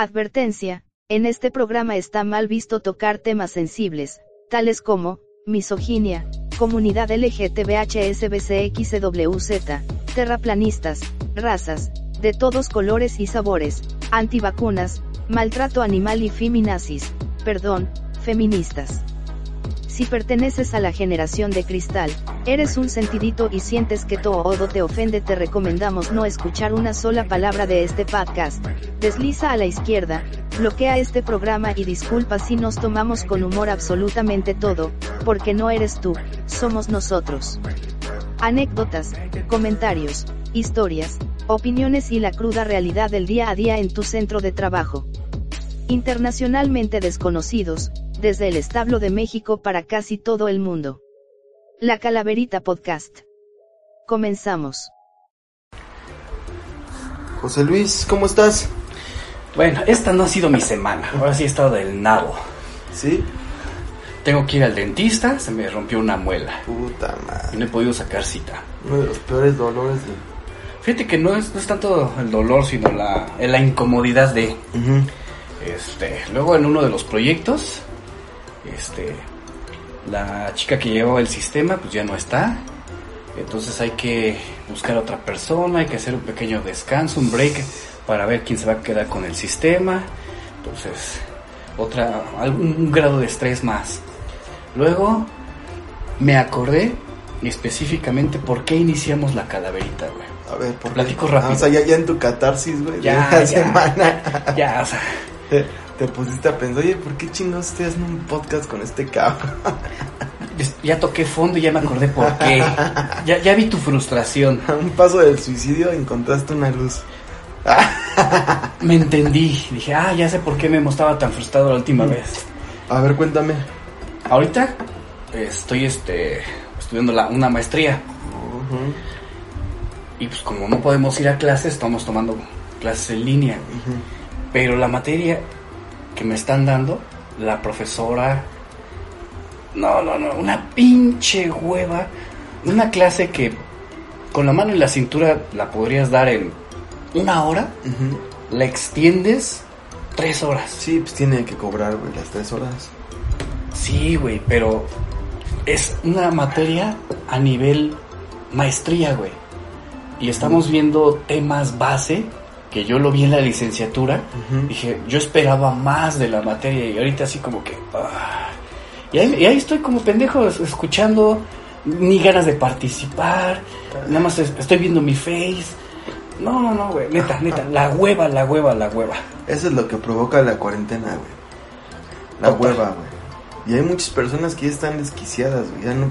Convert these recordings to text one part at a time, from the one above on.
Advertencia, en este programa está mal visto tocar temas sensibles, tales como, misoginia, comunidad LGTBHSBCXWZ, terraplanistas, razas, de todos colores y sabores, antivacunas, maltrato animal y feminazis, perdón, feministas. Si perteneces a la generación de cristal, eres un sentidito y sientes que todo te ofende, te recomendamos no escuchar una sola palabra de este podcast. Desliza a la izquierda, bloquea este programa y disculpa si nos tomamos con humor absolutamente todo, porque no eres tú, somos nosotros. Anécdotas, comentarios, historias, opiniones y la cruda realidad del día a día en tu centro de trabajo. Internacionalmente desconocidos, desde el establo de México para casi todo el mundo. La Calaverita Podcast. Comenzamos. José Luis, ¿cómo estás? Bueno, esta no ha sido mi semana. Ahora sí he estado del nabo. ¿Sí? Tengo que ir al dentista, se me rompió una muela. Puta Y madre. no he podido sacar cita. Uno de los peores dolores de... Fíjate que no es, no es tanto el dolor, sino la, la incomodidad de... Este, luego en uno de los proyectos, este, la chica que llevaba el sistema pues ya no está. Entonces hay que buscar a otra persona, hay que hacer un pequeño descanso, un break para ver quién se va a quedar con el sistema. Entonces, otra, algún grado de estrés más. Luego me acordé específicamente por qué iniciamos la calaverita, güey. A ver, por qué? Platico rápido. Ah, o sea, ya, ya en tu catarsis, güey, Ya, de la ya. semana, Ya, o sea, te, te pusiste a pensar, oye, ¿por qué chingados estoy haciendo un podcast con este cabrón? Ya toqué fondo y ya me acordé por qué. Ya, ya vi tu frustración. A un paso del suicidio encontraste una luz. Me entendí. Dije, ah, ya sé por qué me estaba tan frustrado la última vez. A ver, cuéntame. Ahorita estoy este, estudiando la- una maestría. Y pues como no podemos ir a clases, estamos tomando clases en línea. Pero la materia que me están dando, la profesora... No, no, no, una pinche hueva. Una clase que con la mano en la cintura la podrías dar en una hora. La extiendes tres horas. Sí, pues tiene que cobrar, güey, las tres horas. Sí, güey, pero es una materia a nivel maestría, güey. Y estamos viendo temas base, que yo lo vi en la licenciatura. Ujú. Dije, yo esperaba más de la materia y ahorita así como que... ah. Y, ahí, y ahí estoy como pendejo es- escuchando, ni ganas de participar, nada más es- estoy viendo mi face. No, no, no, güey, neta, neta, la hueva, la hueva, la hueva. Eso es lo que provoca la cuarentena, güey. La Total. hueva, güey. Y hay muchas personas que ya están desquiciadas, güey. Ya no...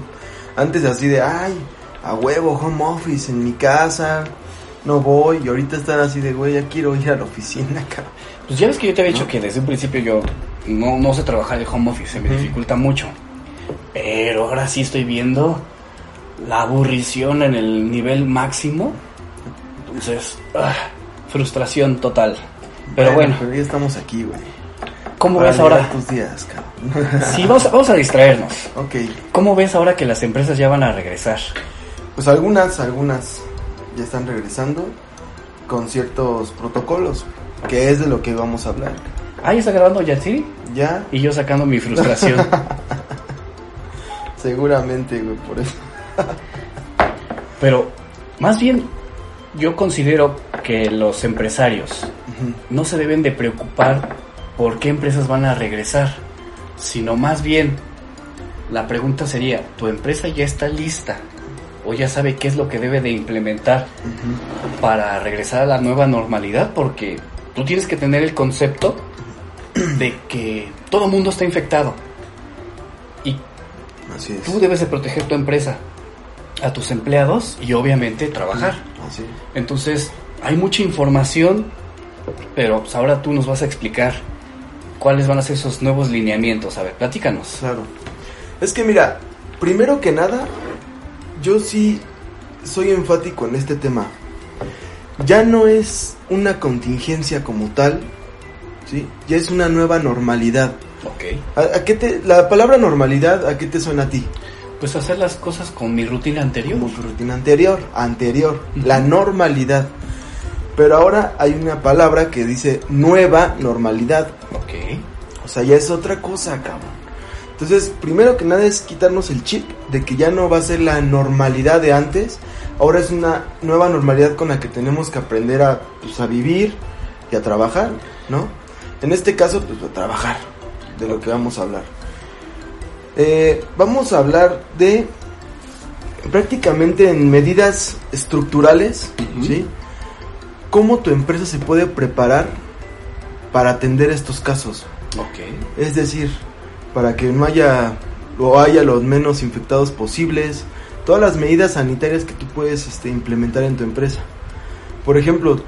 Antes así de, ay, a huevo, home office en mi casa, no voy. Y ahorita están así de, güey, ya quiero ir a la oficina, cabrón. Pues ya ves que yo te había dicho ¿No? que desde un principio yo no, no sé trabajar de home office, se me dificulta mucho. Pero ahora sí estoy viendo la aburrición en el nivel máximo. Entonces, ah, frustración total. Pero bueno, Pero ya estamos aquí, güey. ¿cómo Para ves ahora? tus días, cabrón. Sí, vamos, a- vamos a distraernos. ok. ¿Cómo ves ahora que las empresas ya van a regresar? Pues algunas, algunas ya están regresando con ciertos protocolos, que es de lo que vamos a hablar. Ah, ya está grabando Yatsiri Ya, y yo sacando mi frustración. seguramente, güey, por eso. Pero más bien yo considero que los empresarios no se deben de preocupar por qué empresas van a regresar, sino más bien la pregunta sería, ¿tu empresa ya está lista o ya sabe qué es lo que debe de implementar para regresar a la nueva normalidad? Porque tú tienes que tener el concepto de que todo el mundo está infectado y Así es. tú debes de proteger tu empresa, a tus empleados y obviamente trabajar. Así es. Entonces, hay mucha información, pero pues, ahora tú nos vas a explicar cuáles van a ser esos nuevos lineamientos. A ver, platícanos. Claro. Es que mira, primero que nada, yo sí soy enfático en este tema. Ya no es una contingencia como tal, ¿sí? Ya es una nueva normalidad. Ok. ¿A, a qué te, la palabra normalidad, ¿a qué te suena a ti? Pues hacer las cosas con mi rutina anterior. Como tu rutina anterior, anterior, la normalidad. Pero ahora hay una palabra que dice nueva normalidad. Ok. O sea, ya es otra cosa, cabrón. Entonces, primero que nada es quitarnos el chip de que ya no va a ser la normalidad de antes. Ahora es una nueva normalidad con la que tenemos que aprender a, pues, a vivir y a trabajar, ¿no? En este caso, pues a trabajar, de lo que vamos a hablar. Eh, vamos a hablar de prácticamente en medidas estructurales. ¿sí? ¿Cómo tu empresa se puede preparar para atender estos casos? Ok. Es decir, para que no haya o haya los menos infectados posibles, todas las medidas sanitarias que tú puedes este, implementar en tu empresa. Por ejemplo,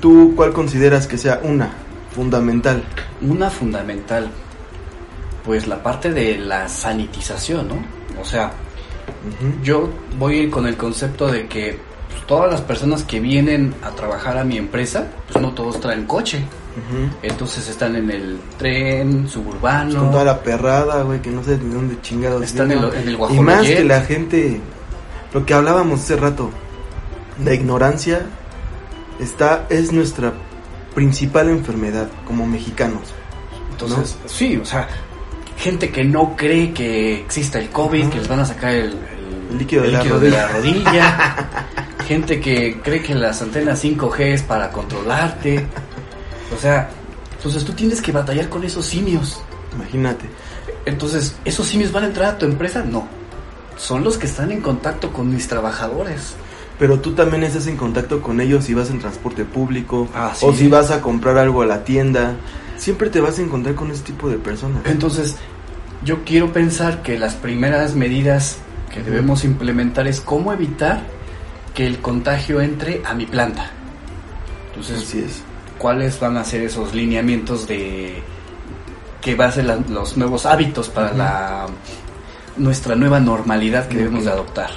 ¿tú cuál consideras que sea una fundamental? Una fundamental, pues la parte de la sanitización, ¿no? O sea, yo voy con el concepto de que pues, todas las personas que vienen a trabajar a mi empresa, pues no todos traen coche. Entonces están en el tren suburbano. Con toda la perrada, güey, que no sé de dónde chingados. Están en, lo- en el Y más que la gente, lo que hablábamos hace rato, la ignorancia está es nuestra principal enfermedad como mexicanos. Entonces, sí, o sea, gente que no cree que exista el COVID, que les van a sacar el, el- El líquido de la la rodilla. gente que cree que las antenas 5G es para controlarte. O sea, entonces tú tienes que batallar con esos simios. Imagínate. Entonces, ¿esos simios van a entrar a tu empresa? No. Son los que están en contacto con mis trabajadores. Pero tú también estás en contacto con ellos si vas en transporte público Ah, sí. o si vas a comprar algo a la tienda. Siempre te vas a encontrar con ese tipo de personas. Entonces, yo quiero pensar que las primeras medidas que debemos implementar es cómo evitar que el contagio entre a mi planta. Entonces, Así es. ¿Cuáles van a ser esos lineamientos de que va a ser la- los nuevos hábitos para la nuestra nueva normalidad que debemos de adoptar?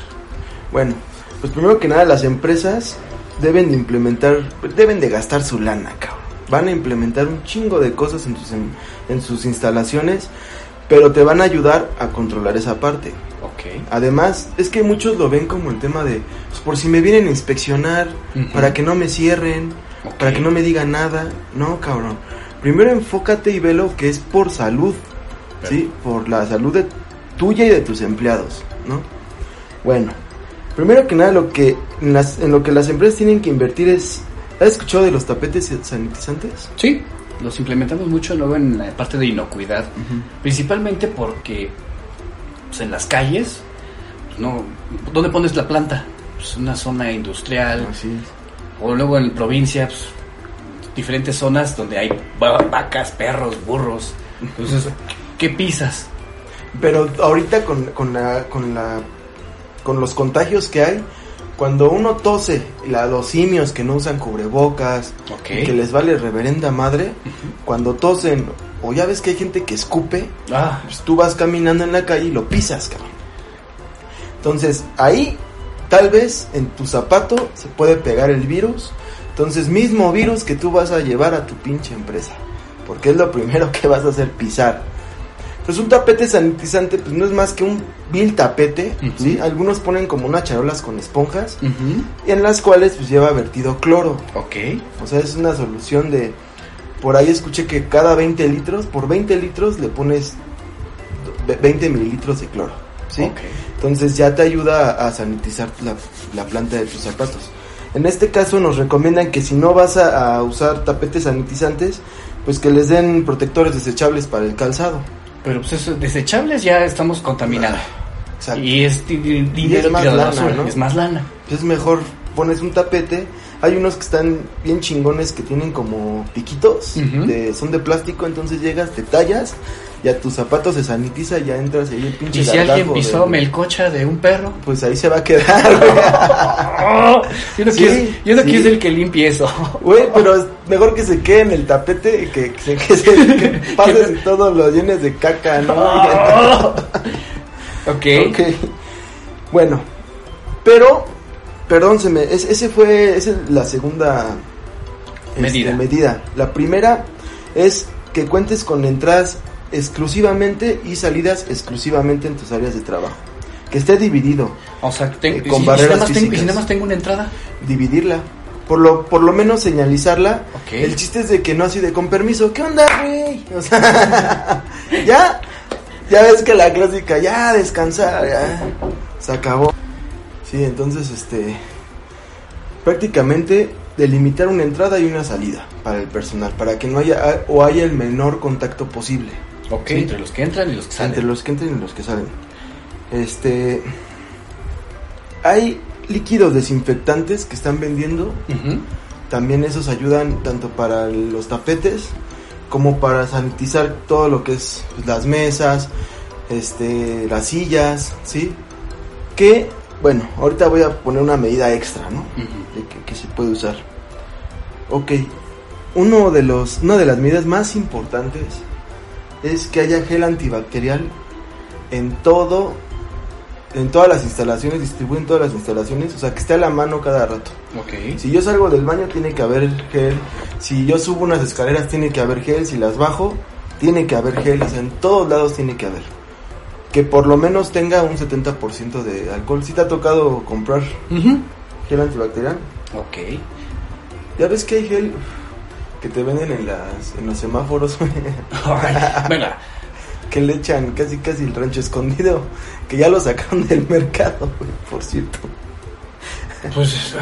Bueno, pues primero que nada las empresas deben de implementar, deben de gastar su lana, cabrón. Van a implementar un chingo de cosas en sus, en, en sus instalaciones, pero te van a ayudar a controlar esa parte. Además, es que muchos lo ven como el tema de, pues por si me vienen a inspeccionar, para que no me cierren, Para que no me digan nada. No, cabrón. Primero enfócate y velo que es por salud, ¿sí? Por la salud de tuya y de tus empleados, ¿no? Bueno, primero que nada lo que en, las- en lo que las empresas tienen que invertir es, ¿has escuchado de los tapetes sanitizantes? Sí, los implementamos mucho luego en la parte de inocuidad. Principalmente porque pues, en las calles, pues, no, ¿dónde pones la planta? Pues una zona industrial, Así es. O luego en provincia, pues, diferentes zonas donde hay va- vacas, perros, burros. Entonces, ¿qué pisas? Pero ahorita con, con la, con la, con los contagios que hay, cuando uno tose, la, los simios que no usan cubrebocas, que les vale reverenda madre, cuando tosen, o ya ves que hay gente que escupe, Ah, pues tú vas caminando en la calle y lo pisas, cabrón. Entonces, ahí, tal vez en tu zapato se puede pegar el virus. Entonces, mismo virus que tú vas a llevar a tu pinche empresa. Porque es lo primero que vas a hacer, pisar. Pues un tapete sanitizante, pues no es más que un vil tapete. ¿sí? Algunos ponen como unas charolas con esponjas, ujú, en las cuales pues lleva vertido cloro. ok. O sea, es una solución de... Por ahí escuché que cada 20 litros, por 20 litros le pones ve- 20 mililitros de cloro. ¿Sí? Entonces ya te ayuda a, sanitizar la, la planta de tus zapatos. En este caso nos recomiendan que si no vas a, a usar tapetes sanitizantes, pues que les den protectores desechables para el calzado. Pero pues eso, desechables ya estamos contaminados. Exacto. Y es di- di- dinero es más lana, basura, ¿no? Es más lana. Es mejor pones un tapete. Hay unos que están bien chingones que tienen como piquitos, Ujú. de, son de plástico, entonces llegas, te tallas y a tus zapatos se sanitiza y ya entras y ahí el pinche Y si alguien pisó del- melcocha de un perro. Pues ahí se va a quedar, güey. yo no, Sí, quiero, yo no sí. quiero ser el que limpie eso. Güey, pero es mejor que se quede en el tapete que, que, se- que, se, que pases y todo lo llenes de caca, ¿no? ok. ok. Bueno, pero, perdón, se me, es- ese fue, esa es la segunda este, Medida. medida. La primera es que cuentes con entradas exclusivamente y salidas exclusivamente en tus áreas de trabajo. Que esté dividido, O sea, ten- Eh, con si- y si barreras tengo- si físicas. nada más tengo una entrada. dividirla. por lo, por lo menos señalizarla. El chiste es de que no así de con permiso, ¿qué onda, güey? O sea, ya, ya ves que la clásica, ya descansar, ya, se acabó. Sí, entonces, este, prácticamente delimitar una entrada y una salida para el personal, para que no haya o haya el menor contacto posible Ok, Sí. entre los que entran y los que salen. entre los que entran y los que salen. Este, hay líquidos desinfectantes que están vendiendo también esos ayudan tanto para los tapetes como para sanitizar todo lo que es pues, las mesas, este, las sillas, ¿sí? Que, bueno, ahorita voy a poner una medida extra, ¿no? De que, que se puede usar. Ok, uno de los, una de las medidas más importantes es que haya gel antibacterial en todo, en todas las instalaciones, distribuyen todas las instalaciones, o sea, que esté a la mano cada rato. Ok. Si yo salgo del baño tiene que haber gel. Si yo subo unas escaleras tiene que haber gel. Si las bajo tiene que haber gel. O sea, en todos lados tiene que haber. Que por lo menos tenga un 70% de alcohol. Si te ha tocado comprar gel antibacterial. Ok. Ya ves que hay gel que te venden en, las, en los semáforos. Venga, que le echan casi casi el rancho escondido. Que ya lo sacaron del mercado, por cierto. pues,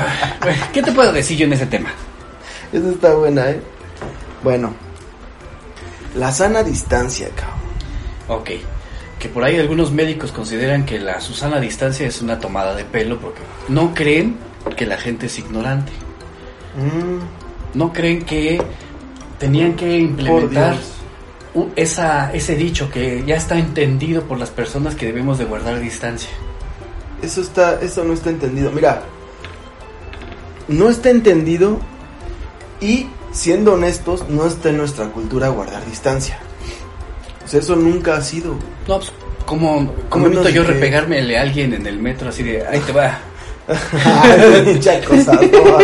¿qué te puedo decir yo en ese tema? Esa está buena, ¿eh? Bueno. La sana distancia, cabrón. Ok. Que por ahí algunos médicos consideran que la Susana distancia es una tomada de pelo porque no creen que la gente es ignorante. Mm, No creen que tenían que implementar esa, ese dicho que ya está entendido por las personas que debemos de guardar distancia. Eso está, eso no está entendido. Mira, no está entendido y siendo honestos, no está en nuestra cultura guardar distancia. O sea, eso nunca ha sido. No, pues, ¿cómo, cómo evito yo que- repegármele a alguien en el metro así de, ahí te va? Pinche acosador.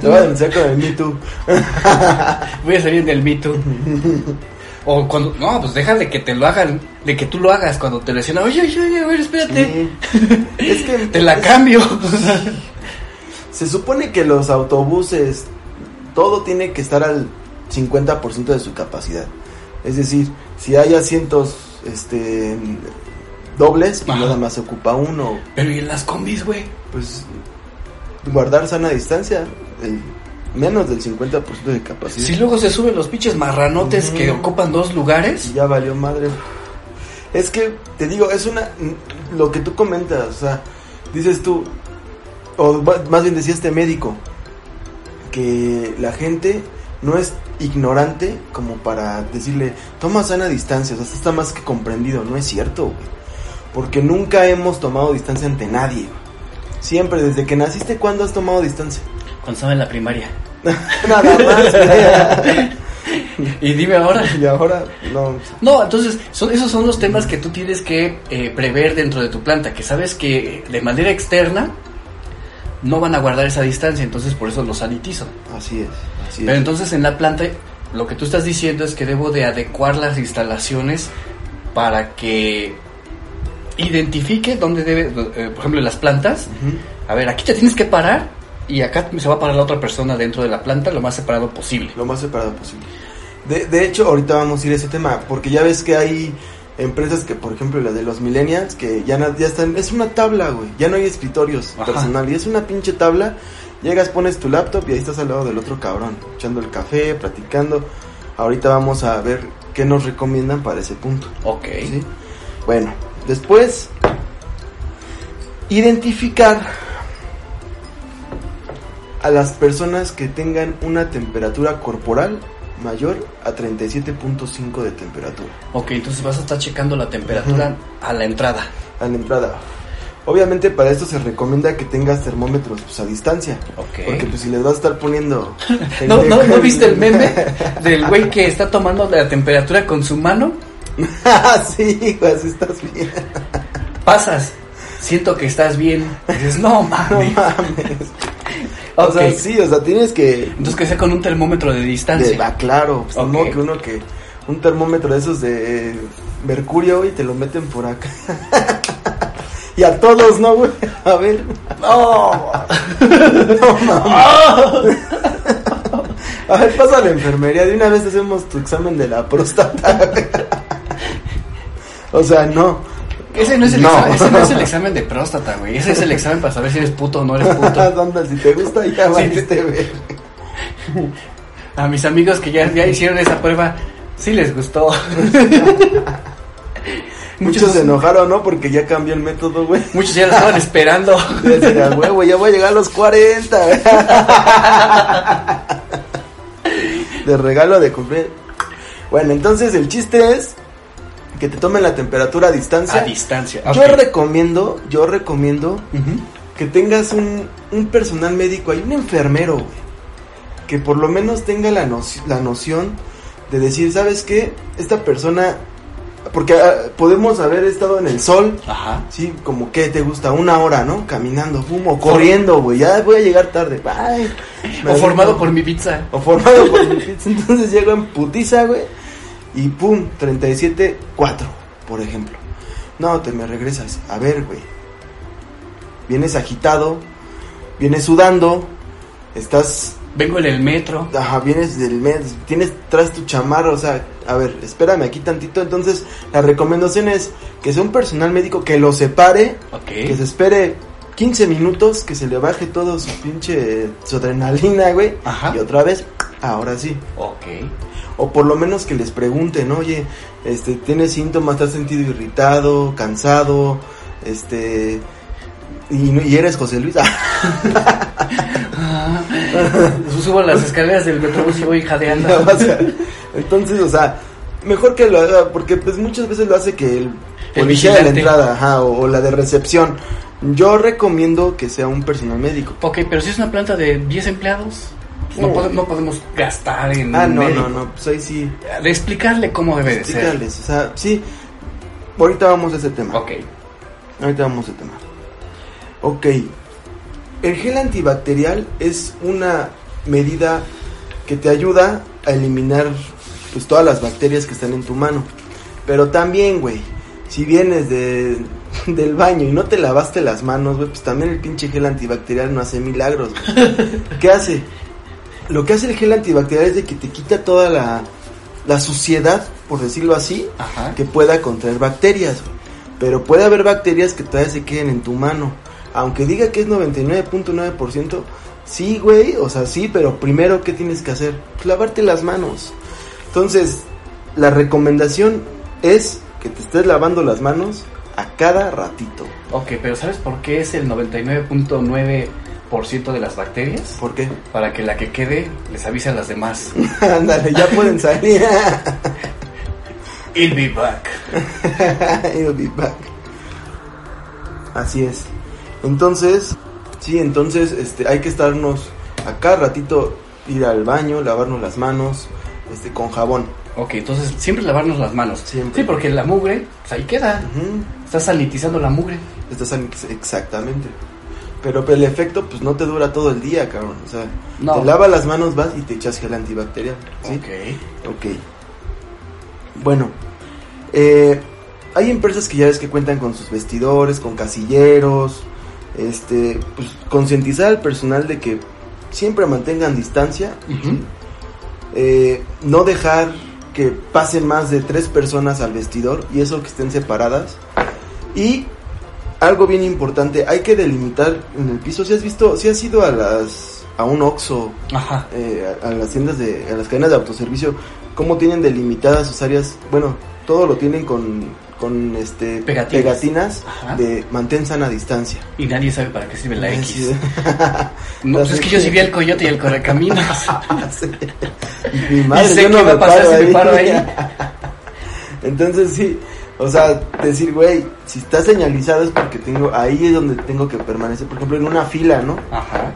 Te voy a denunciar con el Me Too. Voy a salir del Me Too. O cuando, no, pues deja de que te lo hagan, de que tú lo hagas cuando te lesionan. Oye, oye, oye, a ver, espérate. Sí. Es que Te la es- cambio. Se supone que los autobuses, todo tiene que estar al 50% de su capacidad. Es decir, si hay asientos este, dobles, Ajá. nada más se ocupa uno. Pero ¿y en las combis, güey? Pues guardar sana distancia, el- menos del 50% de capacidad. Si luego se suben los pinches marranotes que ocupan dos lugares. Y ya valió madre. Es que, te digo, es una. Lo que tú comentas, o sea, dices tú, o más bien decía este médico, que la gente no es ignorante como para decirle, toma sana distancia, o sea, está más que comprendido, no es cierto, güey. Porque nunca hemos tomado distancia ante nadie. Siempre, desde que naciste, ¿cuándo has tomado distancia? Cuando estaba en la primaria. Nada más. Y dime ahora. y ahora, no. No, entonces, son, esos son los temas que tú tienes que eh, prever dentro de tu planta, que sabes que de manera externa no van a guardar esa distancia, entonces por eso los sanitizo. Así es, así Pero es. entonces en la planta, lo que tú estás diciendo es que debo de adecuar las instalaciones para que identifique dónde debe, eh, por ejemplo, en las plantas, a ver, aquí te tienes que parar y acá se va a parar la otra persona dentro de la planta lo más separado posible. lo más separado posible. De, de hecho, ahorita vamos a ir a ese tema, porque ya ves que hay empresas que, por ejemplo, la de los millennials, que ya, na- ya están, es una tabla, güey, ya no hay escritorios Ajá. personal, y es una pinche tabla, llegas, pones tu laptop y ahí estás al lado del otro cabrón, echando el café, platicando. Ahorita vamos a ver qué nos recomiendan para ese punto. Ok. ¿sí? Bueno, después, identificar a las personas que tengan una temperatura corporal mayor a 37.5 de temperatura Ok, entonces vas a estar checando la temperatura a la entrada. a la entrada. Obviamente para esto se recomienda que tengas termómetros pues, a distancia. Ok. Porque pues si les vas a estar poniendo... ¿No, no, ¿No viste el meme del güey que está tomando la temperatura con su mano? Sí, güey, así estás bien. Pasas, siento que estás bien. Y dices, no No mames. mames. O sea, sí, o sea, tienes que... Entonces que sea con un termómetro de distancia. De, ah, claro, pues, Ok. no que uno que un termómetro de esos de mercurio y te lo meten por acá. Y a todos, ¿no, güey? A ver. ¡No! A ver, pasa a la enfermería. De una vez hacemos tu examen de la próstata. O sea, no. Ese no, es el No. Examen, ese no es el examen de próstata, güey. Ese es el examen para saber si eres puto o no eres puto. Anda, si te gusta, ya valiste, güey. A mis amigos que ya, ya hicieron esa prueba, sí les gustó. Muchos se enojaron, ¿no? Porque ya cambió el método, güey. Muchos ya lo estaban esperando. Ya decía, huevo, ya voy a llegar a los 40. De regalo de cumplir. Bueno, entonces el chiste es que te tomen la temperatura a distancia. A distancia. Yo recomiendo, yo recomiendo que tengas un, un personal médico ahí, un enfermero, güey. Que por lo menos tenga la, noci- la noción de decir, ¿sabes qué? Esta persona, porque ah, podemos haber estado en el sol, Ajá. sí, como que te gusta, una hora, ¿no? Caminando, pum, o corriendo, güey, ya voy a llegar tarde, bye. Me O formado por mi pizza. O formado por mi pizza. Entonces llego en putiza, güey. Y pum, 37, 4, por ejemplo. No, te me regresas. A ver, güey. Vienes agitado, vienes sudando, estás, Vengo en el metro. ajá, vienes del mes, tienes tras tu chamarra, o sea, a ver, espérame aquí tantito. Entonces, la recomendación es que sea un personal médico que lo separe, que se espere 15 minutos, que se le baje todo su pinche, su adrenalina, güey. Ajá. Y otra vez, ahora sí. Ok. O por lo menos que les pregunten, oye, este, ¿tienes síntomas? ¿Te has sentido irritado, cansado? Este, y, y eres José Luis. Ah, Subo las escaleras del metrobús y voy jadeando. No, o sea, Entonces, o sea, mejor que lo haga, porque pues muchas veces lo hace que el El policía de la entrada, ajá, o, o la de recepción. Yo recomiendo que sea un personal médico. Ok, pero si es una planta de 10 empleados, no, Oh. pode- no podemos gastar en Ah, no, médico. no, no, pues ahí sí. De explicarle cómo debe de ser. Explícales, o sea, sí. Ahorita vamos a ese tema. Ok. Ahorita vamos a ese tema. Ok. El gel antibacterial es una medida que te ayuda a eliminar pues todas las bacterias que están en tu mano. Pero también, güey, si vienes de, del baño y no te lavaste las manos, güey, pues también el pinche gel antibacterial no hace milagros, güey. ¿Qué hace? Lo que hace el gel antibacterial es de que te quita toda la, la suciedad, por decirlo así, Ajá. que pueda contraer bacterias. Pero puede haber bacterias que todavía se queden en tu mano. Aunque diga que es 99.9%, sí, güey, o sea, sí, pero primero, ¿qué tienes que hacer? Pues lavarte las manos. Entonces, la recomendación es que te estés lavando las manos a cada ratito. Ok, pero ¿sabes por qué es el 99.9% de las bacterias? ¿Por qué? Para que la que quede les avise a las demás. Ándale, ya pueden salir. I'll be back. I'll be back. Así es. Entonces, sí, entonces este hay que estarnos acá ratito ir al baño, lavarnos las manos este con jabón. Ok, entonces siempre lavarnos las manos. Siempre. Sí, porque la mugre, pues ahí queda. Ujú. Estás sanitizando la mugre. Estás san- exactamente. Pero, el efecto pues no te dura todo el día, cabrón. O sea, No. te lavas las manos, vas y te echas gel antibacterial, ¿sí? Ok. Ok. Bueno, eh, hay empresas que ya ves que cuentan con sus vestidores, con casilleros, este, pues concientizar al personal de que siempre mantengan distancia. Eh, no dejar que pasen más de tres personas al vestidor y eso que estén separadas y algo bien importante, hay que delimitar en el piso. Si has visto, si has ido a las a un Oxxo eh, a, a las tiendas de a las cadenas de autoservicio cómo tienen delimitadas sus áreas bueno todo lo tienen con con este Pegatinas. de mantén sana distancia Y nadie sabe para qué sirve la X. sí. No, pues es que yo sí vi el coyote y el correcaminos. Mi madre, Y sé yo no qué va me a pasar si me paro ahí. entonces sí o sea decir güey si está señalizado es porque tengo ahí es donde tengo que permanecer por ejemplo en una fila no Ajá.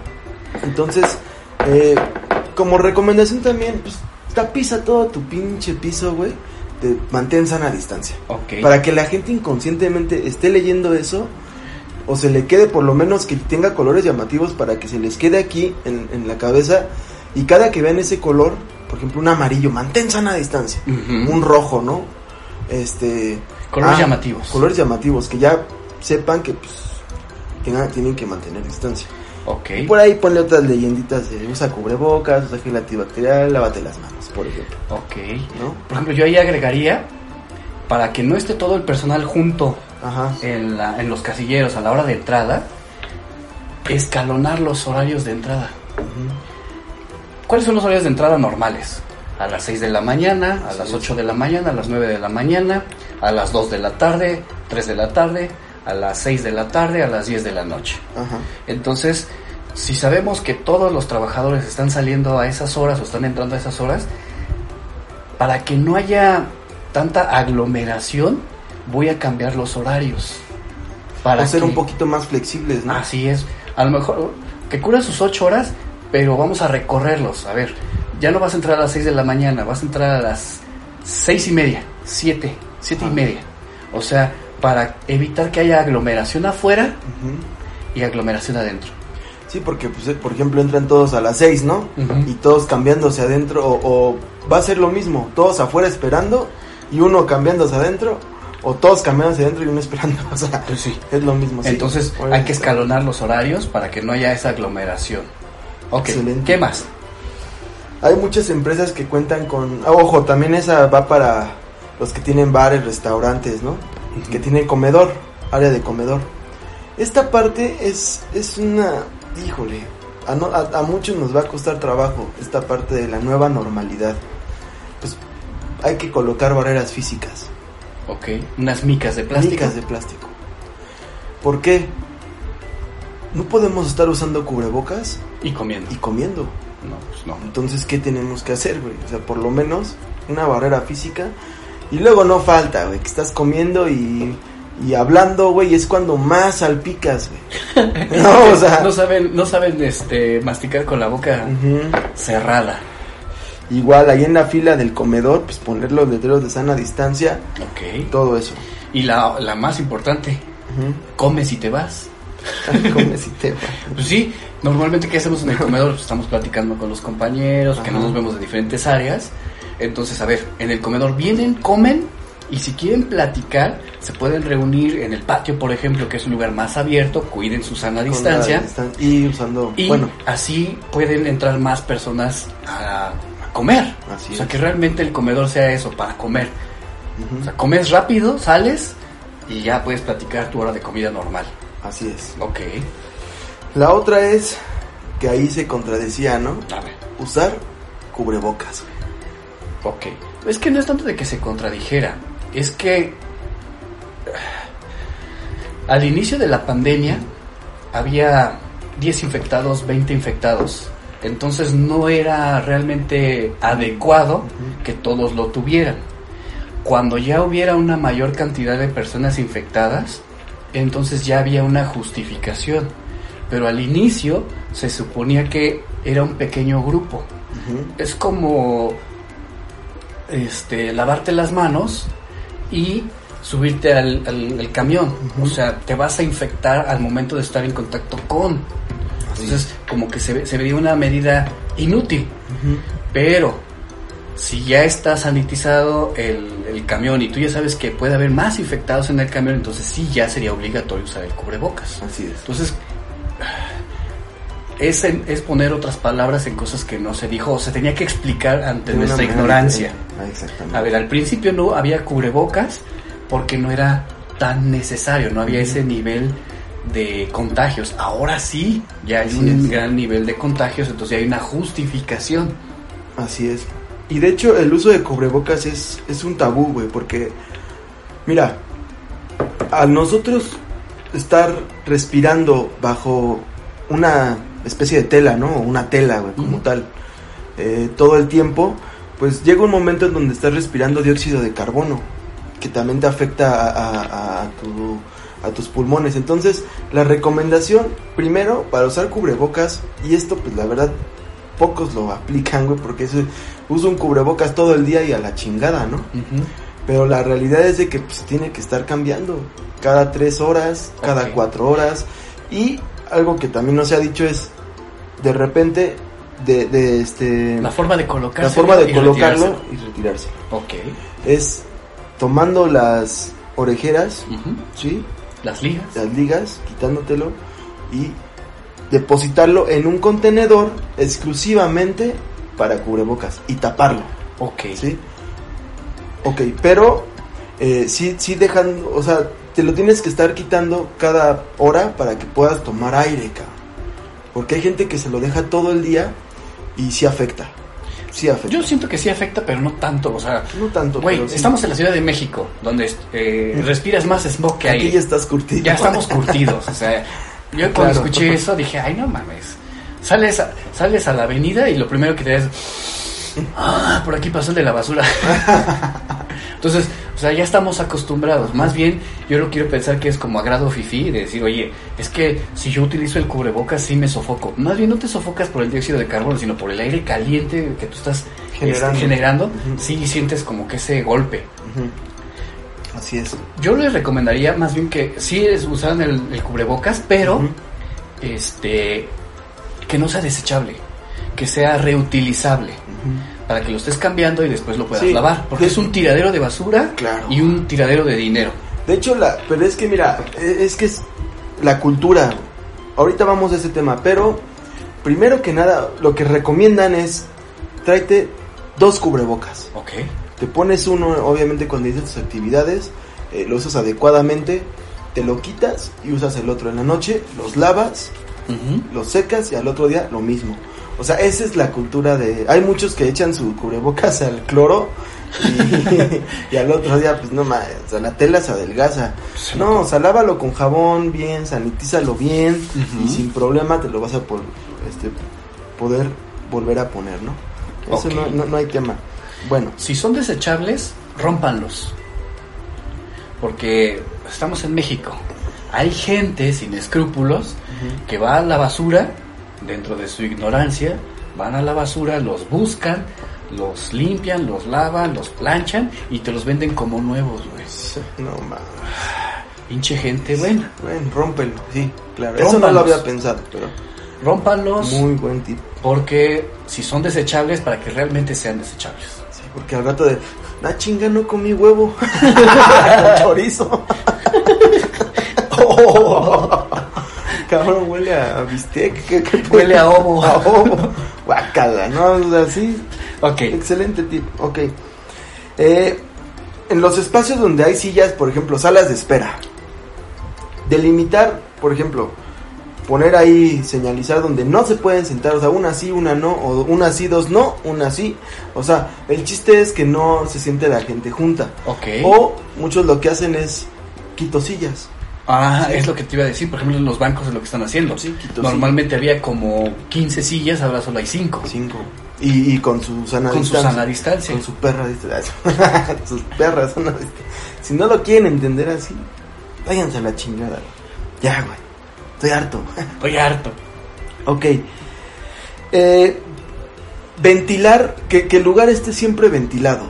Entonces, eh, como recomendación también, pues tapiza todo tu pinche piso, güey. Te mantén sana distancia. Ok. Para que la gente inconscientemente esté leyendo eso, o se le quede por lo menos que tenga colores llamativos para que se les quede aquí en, en la cabeza. Y cada que vean ese color, por ejemplo, un amarillo, mantén sana distancia. Un rojo, ¿no? Este. Colores ah, llamativos. Colores llamativos, que ya sepan que pues tengan- tienen que mantener distancia. Ok. Y por ahí ponle otras leyenditas de usa cubrebocas, usa gel antibacterial, lávate las manos, por ejemplo, Ok. ¿no? Por ejemplo, yo ahí agregaría, para que no esté todo el personal junto Ajá. en, la- en los casilleros a la hora de entrada, escalonar los horarios de entrada. ¿Cuáles son los horarios de entrada normales? A las 6 de la mañana, a las es. 8 de la mañana, a las 9 de la mañana, a las 2 de la tarde, 3 de la tarde, a las 6 de la tarde, a las 10 de la noche. Ajá. Entonces, si sabemos que todos los trabajadores están saliendo a esas horas o están entrando a esas horas, para que no haya tanta aglomeración, voy a cambiar los horarios. Para o ser que- un poquito más flexibles, ¿no? Así es. A lo mejor que cura sus ocho horas, pero vamos a recorrerlos. A ver, ya no vas a entrar a las 6 de la mañana, vas a entrar a las seis y media, siete, siete y Ajá. media. O sea, para evitar que haya aglomeración afuera y aglomeración adentro. Sí, porque, pues, por ejemplo, entran todos a las 6, ¿no? Y todos cambiándose adentro, o, o va a ser lo mismo, todos afuera esperando y uno cambiándose adentro, o todos cambiándose adentro y uno esperando, o sea, Pues sí. es lo mismo. sí. Entonces hay que escalonar los horarios para que no haya esa aglomeración. Ok, Excelente. ¿qué más? Hay muchas empresas que cuentan con, ah, ojo, también esa va para los que tienen bares, restaurantes, ¿no? Que tienen comedor, área de comedor. Esta parte es, es una, híjole, a, no- a- a muchos nos va a costar trabajo esta parte de la nueva normalidad. Pues hay que colocar barreras físicas, Ok, unas micas de plástico. micas de plástico. ¿Por qué? No podemos estar usando cubrebocas Y comiendo. y comiendo. No, pues no. Entonces, ¿qué tenemos que hacer, güey? O sea, por lo menos una barrera física. Y luego no falta, güey, que estás comiendo y, y hablando, güey, es cuando más salpicas, güey. No, o sea, no saben, no saben este, masticar con la boca cerrada. igual ahí en la fila del comedor, pues poner los letreros de sana distancia, Ok. todo eso. Y la, la más importante, vas. Comes y te vas. Pues sí, normalmente ¿qué hacemos en el comedor? Pues estamos platicando con los compañeros, que no nos vemos de diferentes áreas. Entonces, a ver, en el comedor vienen, comen y si quieren platicar, se pueden reunir en el patio, por ejemplo, que es un lugar más abierto, cuiden su sana distancia. distan- Y usando, Y bueno, así pueden entrar más personas a, a comer. Así o sea, es. que realmente el comedor sea eso, para comer. O sea, comes rápido, sales y ya puedes platicar tu hora de comida normal. Así es. Ok. La otra es que ahí se contradecía, ¿no? A ver. Usar cubrebocas, güey. Ok. Es que no es tanto de que se contradijera. Es que ah, al inicio de la pandemia había 10 infectados, 20 infectados. Entonces no era realmente adecuado que todos lo tuvieran. Cuando ya hubiera una mayor cantidad de personas infectadas, entonces ya había una justificación. Pero al inicio se suponía que era un pequeño grupo. Es como este lavarte las manos y subirte al, al- al camión. O sea, te vas a infectar al momento de estar en contacto con. Entonces, como que se, se veía una medida inútil. Pero si ya está sanitizado el, el camión y tú ya sabes que puede haber más infectados en el camión, entonces sí ya sería obligatorio usar el cubrebocas. Así es. Entonces, es, en- es poner otras palabras en cosas que no se dijo o se tenía que explicar ante De nuestra ignorancia. Ah, exactamente. A ver, al principio no había cubrebocas porque no era tan necesario, no había ese nivel de contagios. Ahora sí, ya hay Así un es. gran nivel de contagios, entonces ya hay una justificación. Así es. Y de hecho, el uso de cubrebocas es, es un tabú, güey, porque, mira, al nosotros estar respirando bajo una especie de tela, ¿no? O una tela, güey, como tal, eh, todo el tiempo, pues llega un momento en donde estás respirando dióxido de carbono, que también te afecta a, a- a tu- a tus pulmones. Entonces, la recomendación, primero, para usar cubrebocas, y esto, pues la verdad, pocos lo aplican, güey, porque eso, uso un cubrebocas todo el día y a la chingada, ¿no? Pero la realidad es de que pues, tiene que estar cambiando cada tres horas, cada cuatro horas. Y algo que también no se ha dicho es, de repente, de, de este... La forma de colocarlo. la forma de colocarlo y retirarse. Ok. Es tomando las orejeras. ¿sí? Las ligas. las ligas, quitándotelo y depositarlo en un contenedor exclusivamente para cubrebocas y taparlo, Ok. ¿sí? Ok, pero eh, sí, sí dejan, o sea, te lo tienes que estar quitando cada hora para que puedas tomar aire, cabrón. Porque hay gente que se lo deja todo el día y sí afecta. Sí afecta. Yo siento que sí afecta, pero no tanto. O sea, no tanto, güey, sí. estamos en la Ciudad de México, donde eh, respiras más smog que Aquí aire. ya estás curtido. Ya estamos curtidos. O sea, yo cuando Claro. escuché eso dije, ay, no mames. Sales a, sales a la avenida y lo primero que te das ah, por aquí pasó el de la basura. Entonces, o sea, ya estamos acostumbrados. Más bien, yo no quiero pensar que es como agrado fifí de decir, oye, es que si yo utilizo el cubrebocas sí me sofoco. Más bien no te sofocas por el dióxido de carbono, sino por el aire caliente que tú estás Generando. este, generando. Ujú. Sí sientes como que ese golpe. Ujú. Así es. Yo les recomendaría más bien que sí usaran el, el cubrebocas, pero este que no sea desechable, que sea reutilizable, para que lo estés cambiando y después lo puedas Sí. lavar, porque es un tiradero de basura Claro. y un tiradero de dinero. De hecho, la, pero es que mira, e- es que es la cultura. Ahorita vamos a ese tema, pero primero que nada, lo que recomiendan es tráete dos cubrebocas. Ok. Te pones uno, obviamente, cuando dices tus actividades, eh, lo usas adecuadamente, te lo quitas y usas el otro en la noche, los lavas, los secas y al otro día lo mismo. O sea, esa es la cultura de... Hay muchos que echan su cubrebocas al cloro y, y al otro día, pues no más, o sea, la tela se adelgaza. Sí. No, o sea, lávalo con jabón bien, sanitízalo bien y sin problema te lo vas a por, este, poder volver a poner, ¿no? Eso no, no, no hay tema. Bueno, Si son desechables, rómpanlos. Porque estamos en México. Hay gente sin escrúpulos que va a la basura, dentro de su ignorancia, van a la basura, los buscan, los limpian, los lavan, los planchan y te los venden como nuevos, güey. no más. Pinche gente, bueno, Bueno, rómpelo, sí, claro. Eso no lo había pensado, pero rómpanlos muy buen tip. porque si son desechables, para que realmente sean desechables. Porque al rato de, ah, chinga, no comí huevo. Chorizo. Cabrón, huele a bistec. ¿qué- qué Huele a ovo. A ovo. Guácala, ¿no? O sea, sí. Ok, Excelente tip. Ok. Eh, en los espacios donde hay sillas, por ejemplo, salas de espera. Delimitar, por ejemplo, poner ahí, señalizar donde no se pueden sentar, o sea, una sí, una no, o una sí, dos no, una sí. O sea, el chiste es que no se siente la gente junta. ok. O muchos lo que hacen es quito sillas. Ah, es lo que te iba a decir, por ejemplo, en los bancos es lo que están haciendo. Sí, quito Normalmente había como 15 sillas, ahora solo hay 5. Cinco. Y, y con su sana Con su distancia. sana distancia. Con su perra distancia. Sus perras sana distancia. Si no lo quieren entender así, váyanse a la chingada. Ya, güey. Estoy harto. Estoy harto. ok. Eh, ventilar, que, que el lugar esté siempre ventilado.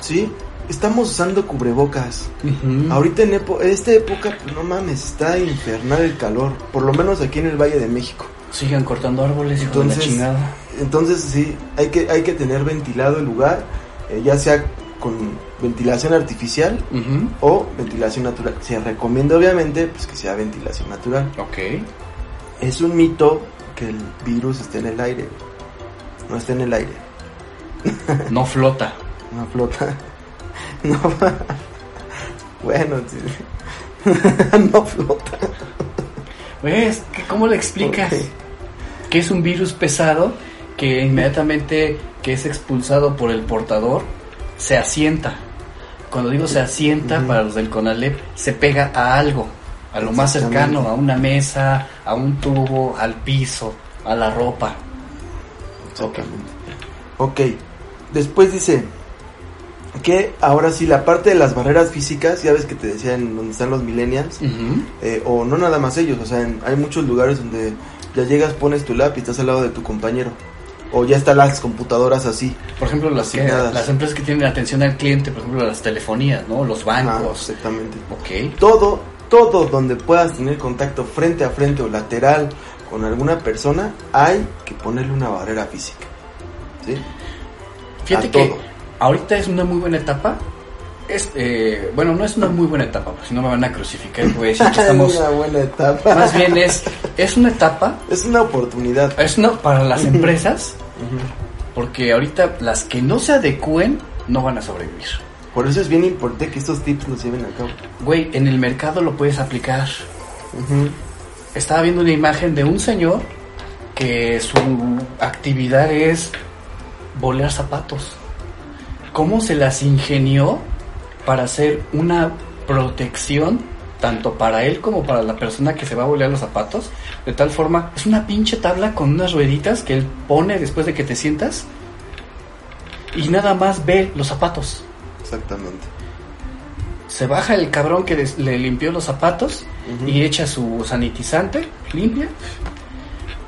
¿Sí? Estamos usando cubrebocas. Ujú. Ahorita en epo- esta época, pues no mames, está infernal el calor. Por lo menos aquí en el Valle de México. Sigan cortando árboles, hijo de la Entonces, chingada. entonces sí, hay que, hay que tener ventilado el lugar, eh, ya sea con ventilación artificial o ventilación natural. Se recomienda obviamente pues que sea ventilación natural. Ok. Es un mito que el virus esté en el aire. No está en el aire, No flota. no flota. No. Bueno, no flota. ¿Ves? ¿Qué- ¿Cómo le explicas? Ok. Que es un virus pesado que inmediatamente que es expulsado por el portador, se asienta. Cuando digo se asienta, para los del CONALEP, se pega a algo, a lo más cercano, a una mesa, a un tubo, al piso, a la ropa. Exactamente. Ok. Después dice que ahora sí la parte de las barreras físicas, ya ves que te decían donde están los millennials, eh, o no nada más ellos, o sea, en- hay muchos lugares donde ya llegas, pones tu lápiz, estás al lado de tu compañero, o ya están las computadoras así. Por ejemplo, las, que- las empresas que tienen atención al cliente, por ejemplo, las telefonías, ¿no? Los Ah, bancos. exactamente. Ok. Todo, todo donde puedas tener contacto frente a frente o lateral con alguna persona, hay que ponerle una barrera física. ¿Sí? Fíjate A que todo. ahorita es una muy buena etapa es, eh, bueno, no es una muy buena etapa, porque si no me van a crucificar, güey, si que estamos... Es una buena etapa. Más bien es, es una etapa, Es una oportunidad. es una para las empresas, porque ahorita las que no se adecúen no van a sobrevivir. Por eso es bien importante que estos tips los lleven a cabo. Güey, en el mercado lo puedes aplicar. Estaba viendo una imagen de un señor que su actividad es bolear zapatos. ¿Cómo se las ingenió para hacer una protección tanto para él como para la persona que se va a bolear los zapatos? De tal forma, es una pinche tabla con unas rueditas que él pone después de que te sientas y nada más ve los zapatos. Exactamente. Se baja el cabrón que des- le limpió los zapatos y echa su sanitizante, limpia,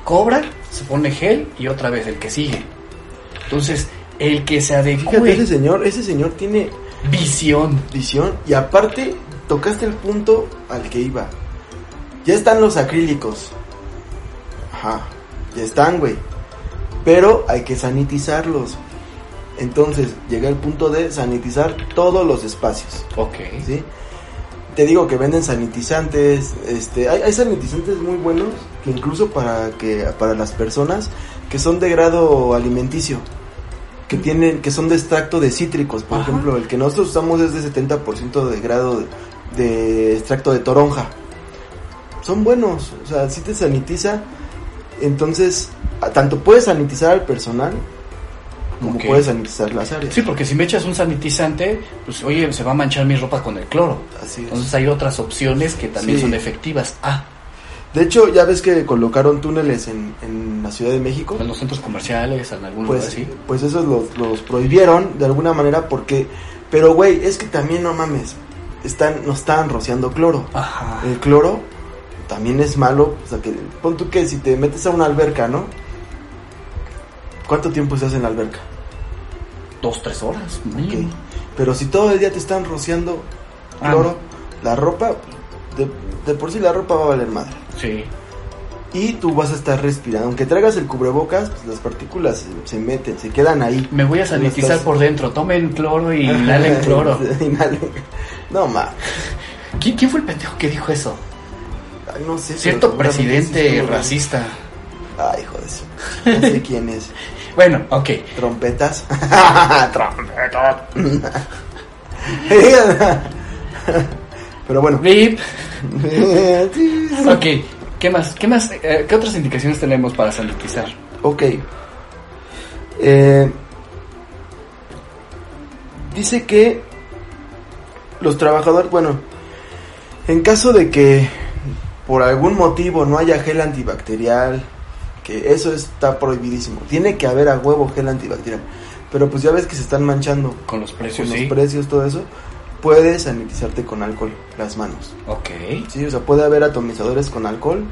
cobra, se pone gel y otra vez el que sigue. Entonces, el que se Fíjate, ese adecue señor, ese señor tiene visión. visión y aparte tocaste el punto al que iba. Ya están los acrílicos. Ajá, ya están, güey. Pero hay que sanitizarlos. Entonces llega el punto de sanitizar todos los espacios. Ok. ¿sí? Te digo que venden sanitizantes, este, hay, hay sanitizantes muy buenos que incluso para que para las personas que son de grado alimenticio, que tienen que son de extracto de cítricos, por Ajá. ejemplo, el que nosotros usamos es de 70% de grado de, de extracto de toronja. Son buenos, o sea, si te sanitiza, entonces tanto puedes sanitizar al personal como puedes sanitizar las áreas. Sí, porque si me echas un sanitizante, pues oye, se va a manchar mi ropa con el cloro. Así es. Entonces hay otras opciones que también Sí. son efectivas. Ah, De hecho, ya ves que colocaron túneles en, en la Ciudad de México. en los centros comerciales, en algún Pues, lugar así. pues esos los, los prohibieron de alguna manera porque... Pero, güey, es que también no mames. Están, nos estaban rociando cloro. Ajá. El cloro también es malo. O sea, que pon tú que si te metes a una alberca, ¿no? ¿Cuánto tiempo estás en la alberca? Dos, tres horas. Ok. mínimo. Pero si todo el día te están rociando Ah, cloro, la ropa, de, de por sí la ropa va a valer madre. Sí. Y tú vas a estar respirando. Aunque traigas el cubrebocas, pues las partículas se, se meten, se quedan ahí. Me voy a sanitizar estás- por dentro. Tomen cloro y inhalen cloro. Inhalen. No, ma. ¿Quién, quién fue el pendejo que dijo eso? Ay, no sé. Cierto presidente racista. Ay, hijo de su. No sé quién es. Bueno, ok. Trompetas. Trompetas. Pero bueno. Beep. Ok. ¿Qué más? ¿Qué más? Eh, ¿Qué otras indicaciones tenemos para sanitizar? Ok. Eh, dice que los trabajadores, bueno, en caso de que por algún motivo no haya gel antibacterial, que eso está prohibidísimo, tiene que haber a huevo gel antibacterial. Pero pues ya ves que se están manchando Con los con precios, los sí. precios, todo eso. Puedes sanitizarte con alcohol las manos. Ok. Sí, o sea, puede haber atomizadores con alcohol,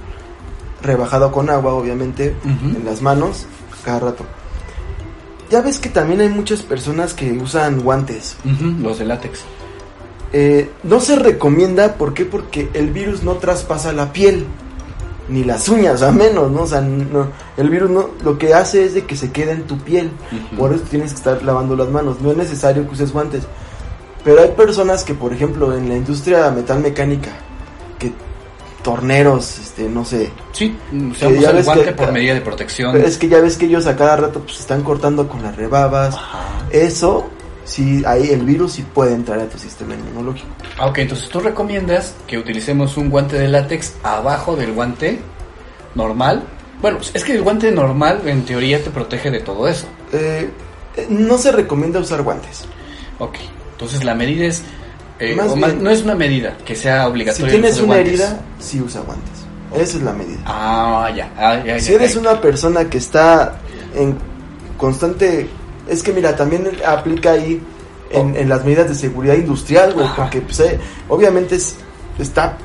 rebajado con agua, obviamente, en las manos, cada rato. Ya ves que también hay muchas personas que usan guantes. Los de látex. Eh, no se recomienda, ¿por qué? Porque el virus no traspasa la piel, ni las uñas, a menos, ¿no? O sea, no, el virus no, lo que hace es de que se quede en tu piel. Por eso tienes que estar lavando las manos. No es necesario que uses guantes. Pero hay personas que, por ejemplo, en la industria metalmecánica, que torneros, este, no sé. Sí, usamos el guante que- por medida de protección. Es que ya ves que ellos a cada rato pues están cortando con las rebabas. Ajá. Eso, sí, ahí el virus sí puede entrar a tu sistema inmunológico. Ah, Ok, entonces tú recomiendas que utilicemos un guante de látex abajo del guante normal. Bueno, es que el guante normal en teoría te protege de todo eso. Eh, eh, no se recomienda usar guantes. Ok, entonces la medida es... eh, Más o más- bien- no es una medida que sea Si obligatoria. el tienes una guantes. herida, sí usa guantes. Esa es la medida. Ah, ya. ah, ya, Si eres ya. una persona que está en constante... Es que mira, también aplica ahí en, en las medidas de seguridad industrial, güey, Ajá. porque pues, eh, obviamente es, está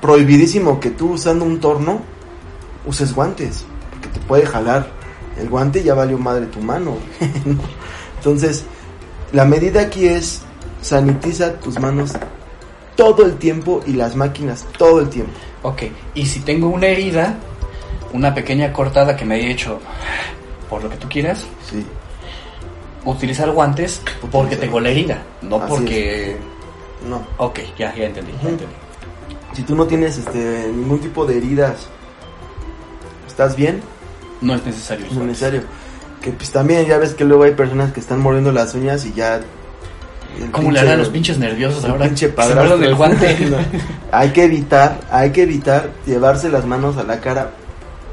prohibidísimo que tú usando un torno uses guantes, porque te puede jalar el guante y ya valió madre tu mano. ¿no? Entonces, la medida aquí es sanitiza tus manos todo el tiempo y las máquinas todo el tiempo. Ok, y si tengo una herida, una pequeña cortada que me haya hecho por lo que tú quieras, Sí. utilizar guantes porque tengo la herida, no Así porque... No. Ok, ya, ya entendí, ya Ujú. entendí. Si tú no tienes este ningún tipo de heridas, ¿estás bien? No es necesario. No es necesario. Que pues también ya ves que luego hay personas que están mordiendo las uñas y ya... ¿Cómo le harán los pinches nerviosos ahora? pinche padrastro. muerden el guante. No. Hay que evitar, hay que evitar llevarse las manos a la cara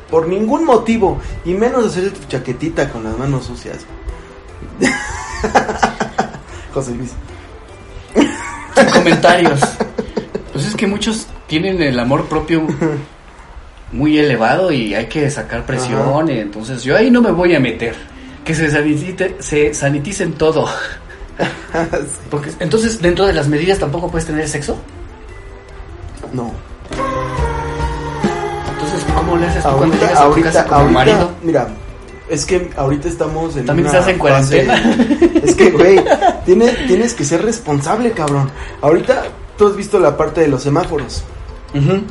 por ningún motivo y menos hacerse tu chaquetita con las manos sucias. José Luis. comentarios. Pues es que muchos tienen el amor propio muy elevado y hay que sacar presión. entonces yo ahí no me voy a meter. Que se, sanitite- se saniticen todo. Porque, entonces, dentro de las medidas tampoco puedes tener sexo. No. Entonces, ¿cómo le haces tú cuando Ahorita, a tu ahorita, casa como ahorita, marido? mira, es que ahorita estamos en También una estás en fase- cuarentena. Es que, güey, tiene- tienes que ser responsable, cabrón. Ahorita tú has visto la parte de los semáforos. Ujú.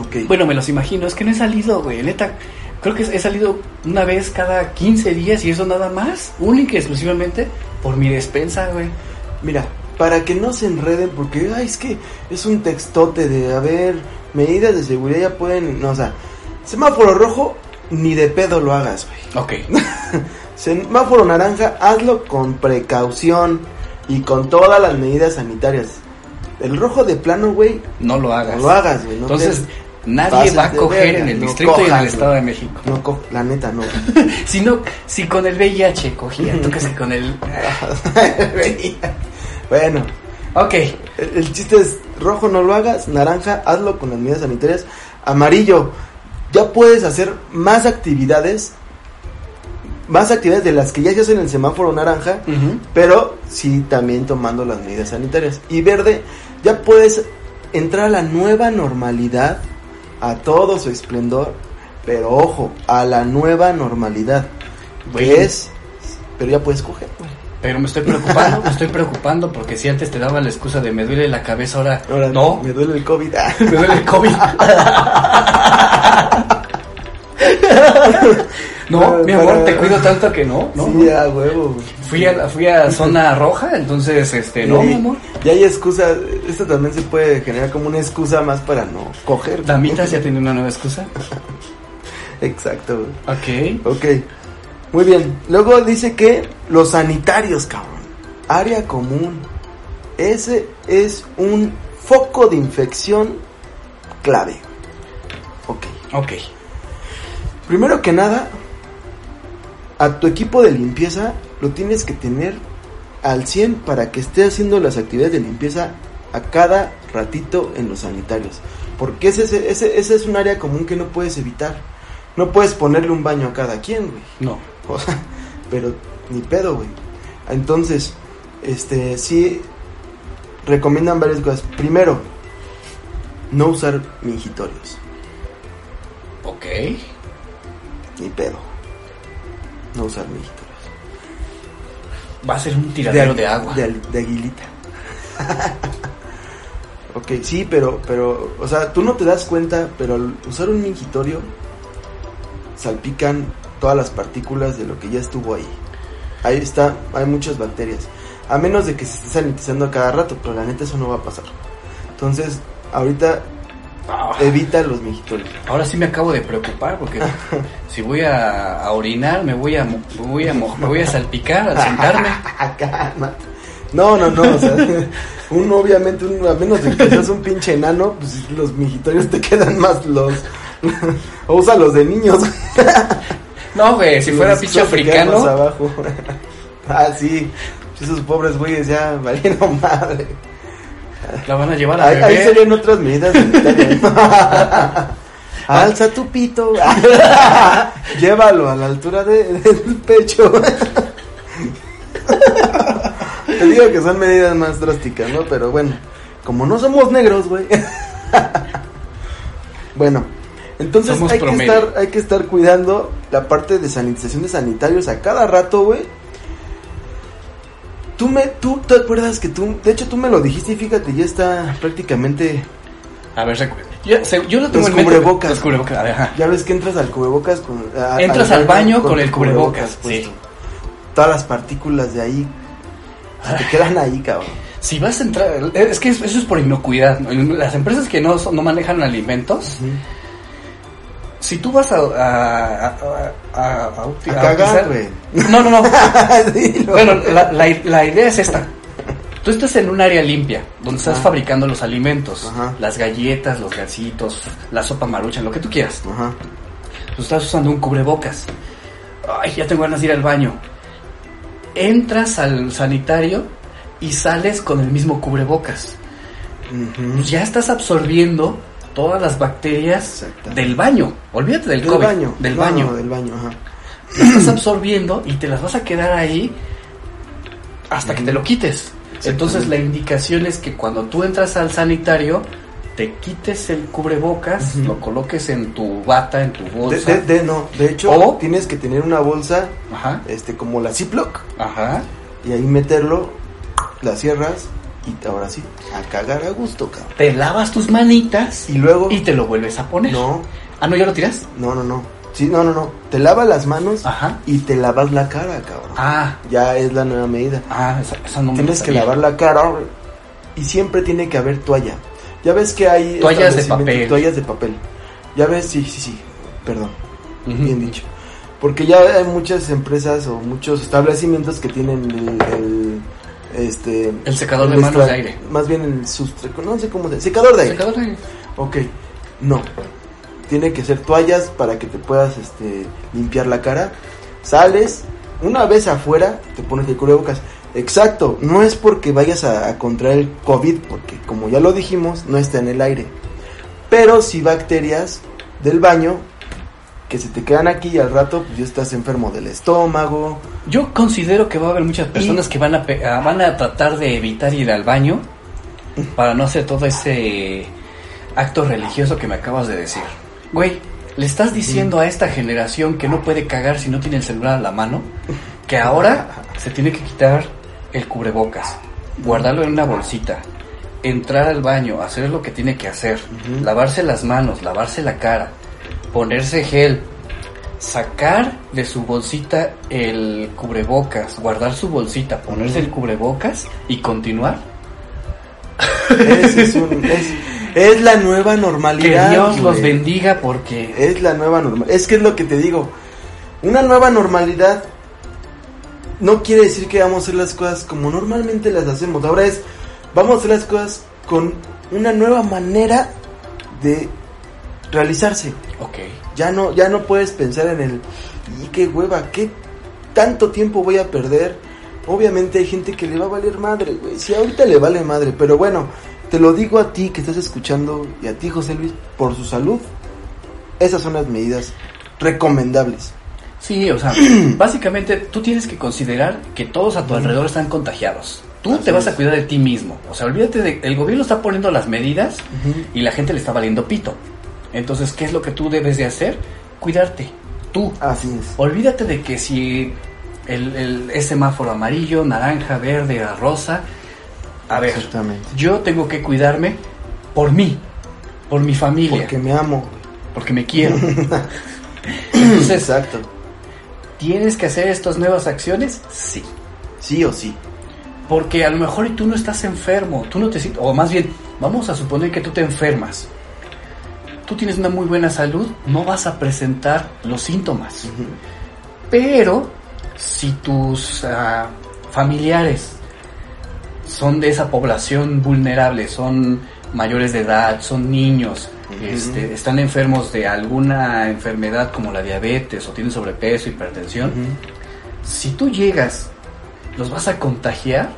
Ok. Bueno, me los imagino. Es que no he salido, güey. Neta, creo que he salido una vez cada 15 días y eso nada más. Única y exclusivamente por mi despensa, güey. Mira, para que no se enreden, porque ay, es que es un textote de, a ver, medidas de seguridad ya pueden, no, o sea, semáforo rojo, ni de pedo lo hagas, güey. Ok. Semáforo naranja, hazlo con precaución y con todas las medidas sanitarias. El rojo de plano, güey, No lo hagas. no lo hagas, güey. no Entonces, nadie va a coger verga, en el no distrito y en el Estado de México. No, co- la neta, no. Si no, si con el VIH cogía, tú que si con el... bueno, Ok. el, el chiste es rojo no lo hagas, naranja hazlo con las medidas sanitarias, amarillo ya puedes hacer más actividades, más actividades de las que ya se hacen en el semáforo naranja, pero sí también tomando las medidas sanitarias. Y verde, ya puedes entrar a la nueva normalidad, a todo su esplendor, pero ojo, a la nueva normalidad, Güey. que es, pero ya puedes coger, güey. Pero me estoy preocupando, me estoy preocupando porque si antes te daba la excusa de me duele la cabeza, ahora, Ahora no, me duele el COVID. Me duele el COVID. no, mi amor, te cuido tanto que no, no. sí, a huevo. Fui a, la- fui a zona roja, entonces, este, no, Y- mi amor. Y hay excusa, esto también se puede generar como una excusa más para no coger. Damitas ya tiene una nueva excusa. Exacto. Ok. Ok, muy bien. Luego dice que los sanitarios, cabrón. Área común. Ese es un foco de infección clave. Ok. Ok. Primero que nada, a tu equipo de limpieza lo tienes que tener al 100 para que esté haciendo las actividades de limpieza a cada ratito en los sanitarios. Porque ese, ese, ese, es un área común que no puedes evitar. No puedes ponerle un baño a cada quien, güey. No. O sea, pero ni pedo, güey. Entonces, este, sí recomiendan varias cosas. Primero, no usar mingitorios. Ok. Ni pedo. No usar mingitorios. Va a ser un tiradero de, agua. De, de aguilita. ok, sí, pero, pero, o sea, tú no te das cuenta, pero al usar un mingitorio, salpican todas las partículas de lo que ya estuvo ahí. Ahí está, hay muchas bacterias. A menos de que se esté sanitizando a cada rato, pero la neta eso no va a pasar. Entonces, ahorita Ah, evita los mingitorios. ahora sí me acabo de preocupar porque si voy a, a orinar me voy a, mo- me voy a mo- me voy a salpicar al sentarme. No, no, no, o sea, uno obviamente, uno, a menos de que seas un pinche enano, pues los mijitorios te quedan más los... o usa los de niños. No, güey, si fuera pinche africano. abajo. ah, sí, esos pobres güeyes ya valieron madre. La van a llevar a Ahí, ahí serían otras medidas sanitarias. Alza tu pito. Llévalo a la altura de- del pecho. Te digo que son medidas más drásticas, ¿no? Pero bueno, como no somos negros, güey. bueno, entonces Somos hay que, estar, hay que estar cuidando la parte de sanitización de sanitarios a cada rato, güey. Tú me, tú te acuerdas que tú, de hecho tú me lo dijiste y fíjate, ya está prácticamente, A ver, yo, yo lo tengo Los en cubrebocas. Los cubrebocas. A ver, ajá. ya ves que entras al cubrebocas con... a- Entras al baño con el cubrebocas, sí. todas las partículas de ahí se te quedan ahí, cabrón. Si vas a entrar, es que eso es por inocuidad. ¿no? Las empresas que no, no manejan alimentos, si tú vas a... A, a, a, a utilizar-. No, no, no. Bueno, la, la, la idea es esta. Tú estás en un área limpia, donde estás Ajá. fabricando los alimentos, Ajá. las galletas, los gasitos, la sopa maruchan, lo que tú quieras. Ajá. Tú estás usando un cubrebocas. Ay, ya tengo ganas de ir al baño. Entras al sanitario y sales con el mismo cubrebocas. Pues ya estás absorbiendo todas las bacterias del baño. Olvídate del, Del COVID, baño. Del No, baño. no, del baño, ajá. Las estás absorbiendo y te las vas a quedar ahí hasta que te lo quites. Entonces la indicación es que cuando tú entras al sanitario, te quites el cubrebocas, lo coloques en tu bata, en tu De, bolsa. de- de- no, de hecho, O- tienes que tener una bolsa, Ajá, este, como la Ziploc, ajá. y ahí meterlo, la cierras, y ahora sí, a cagar a gusto, cabrón. Te lavas tus manitas Y luego, y te lo vuelves a poner. no, Ah, no, ya lo tiras. no, no, no, sí, no, no, no, te lavas las manos Ajá. y te lavas la cara, cabrón. Ah, Ya es la nueva medida. ah, esa, esa no me Tienes que lavar la cara y siempre tiene que haber toalla. Ya ves que hay Toallas de papel. Toallas de papel. Ya ves, sí, sí, sí. Perdón, bien dicho. Porque ya hay muchas empresas o muchos establecimientos que tienen el, el, este El secador de manos de aire. Más bien el sustre, no sé cómo se secador de aire. Secador de aire. Ok. No. Tiene que ser toallas para que te puedas este limpiar la cara. Sales, una vez afuera, te pones el cubrebocas. Exacto, no es porque vayas a, a contraer el COVID, porque como ya lo dijimos, no está en el aire. Pero si bacterias del baño que se te quedan aquí y al rato pues ya estás enfermo del estómago. Yo considero que va a haber muchas personas que van a, pe- ah, van a tratar de evitar ir al baño para no hacer todo ese acto religioso que me acabas de decir. Güey, le estás diciendo a esta generación que no puede cagar si no tiene el celular a la mano, que ahora se tiene que quitar el cubrebocas, guardarlo en una bolsita, entrar al baño, hacer lo que tiene que hacer, lavarse las manos, lavarse la cara, ponerse gel, sacar de su bolsita el cubrebocas, guardar su bolsita, ponerse el cubrebocas y continuar. Es, un- es- es la nueva Que normalidad. Dios los bendiga porque Es la nueva normalidad. Es que es lo que te digo. Una nueva normalidad no quiere decir que vamos a hacer las cosas como normalmente las hacemos. Ahora es, vamos a hacer las cosas con una nueva manera de realizarse. Ok. Ya no, ya no puedes pensar en el, y qué hueva, qué tanto tiempo voy a perder. Obviamente hay gente que le va a valer madre, güey. Si ahorita le vale madre, pero bueno, te lo digo a ti que estás escuchando y a ti, José Luis, por su salud. Esas son las medidas recomendables. Sí, o sea, básicamente tú tienes que considerar que todos a tu alrededor están contagiados. Tú Así te vas a cuidar de ti mismo. O sea, olvídate de el gobierno está poniendo las medidas y la gente le está valiendo pito. Entonces, ¿qué es lo que tú debes de hacer? Cuidarte. Tú. Así es. Olvídate de que si el, el- es semáforo amarillo, naranja, verde, rosa. A ver, Exactamente. yo tengo que cuidarme por mí, por mi familia, Porque me amo. porque me quiero. Entonces, Exacto. ¿tienes que hacer estas nuevas acciones? Sí. Sí o sí. Porque a lo mejor tú no estás enfermo, tú no te sientes, o más bien, vamos a suponer que tú te enfermas. Tú tienes una muy buena salud, no vas a presentar los síntomas. Pero si tus ah, familiares son de esa población vulnerable, son mayores de edad, son niños, este, están enfermos de alguna enfermedad como la diabetes o tienen sobrepeso, hipertensión, si tú llegas, los vas a contagiar,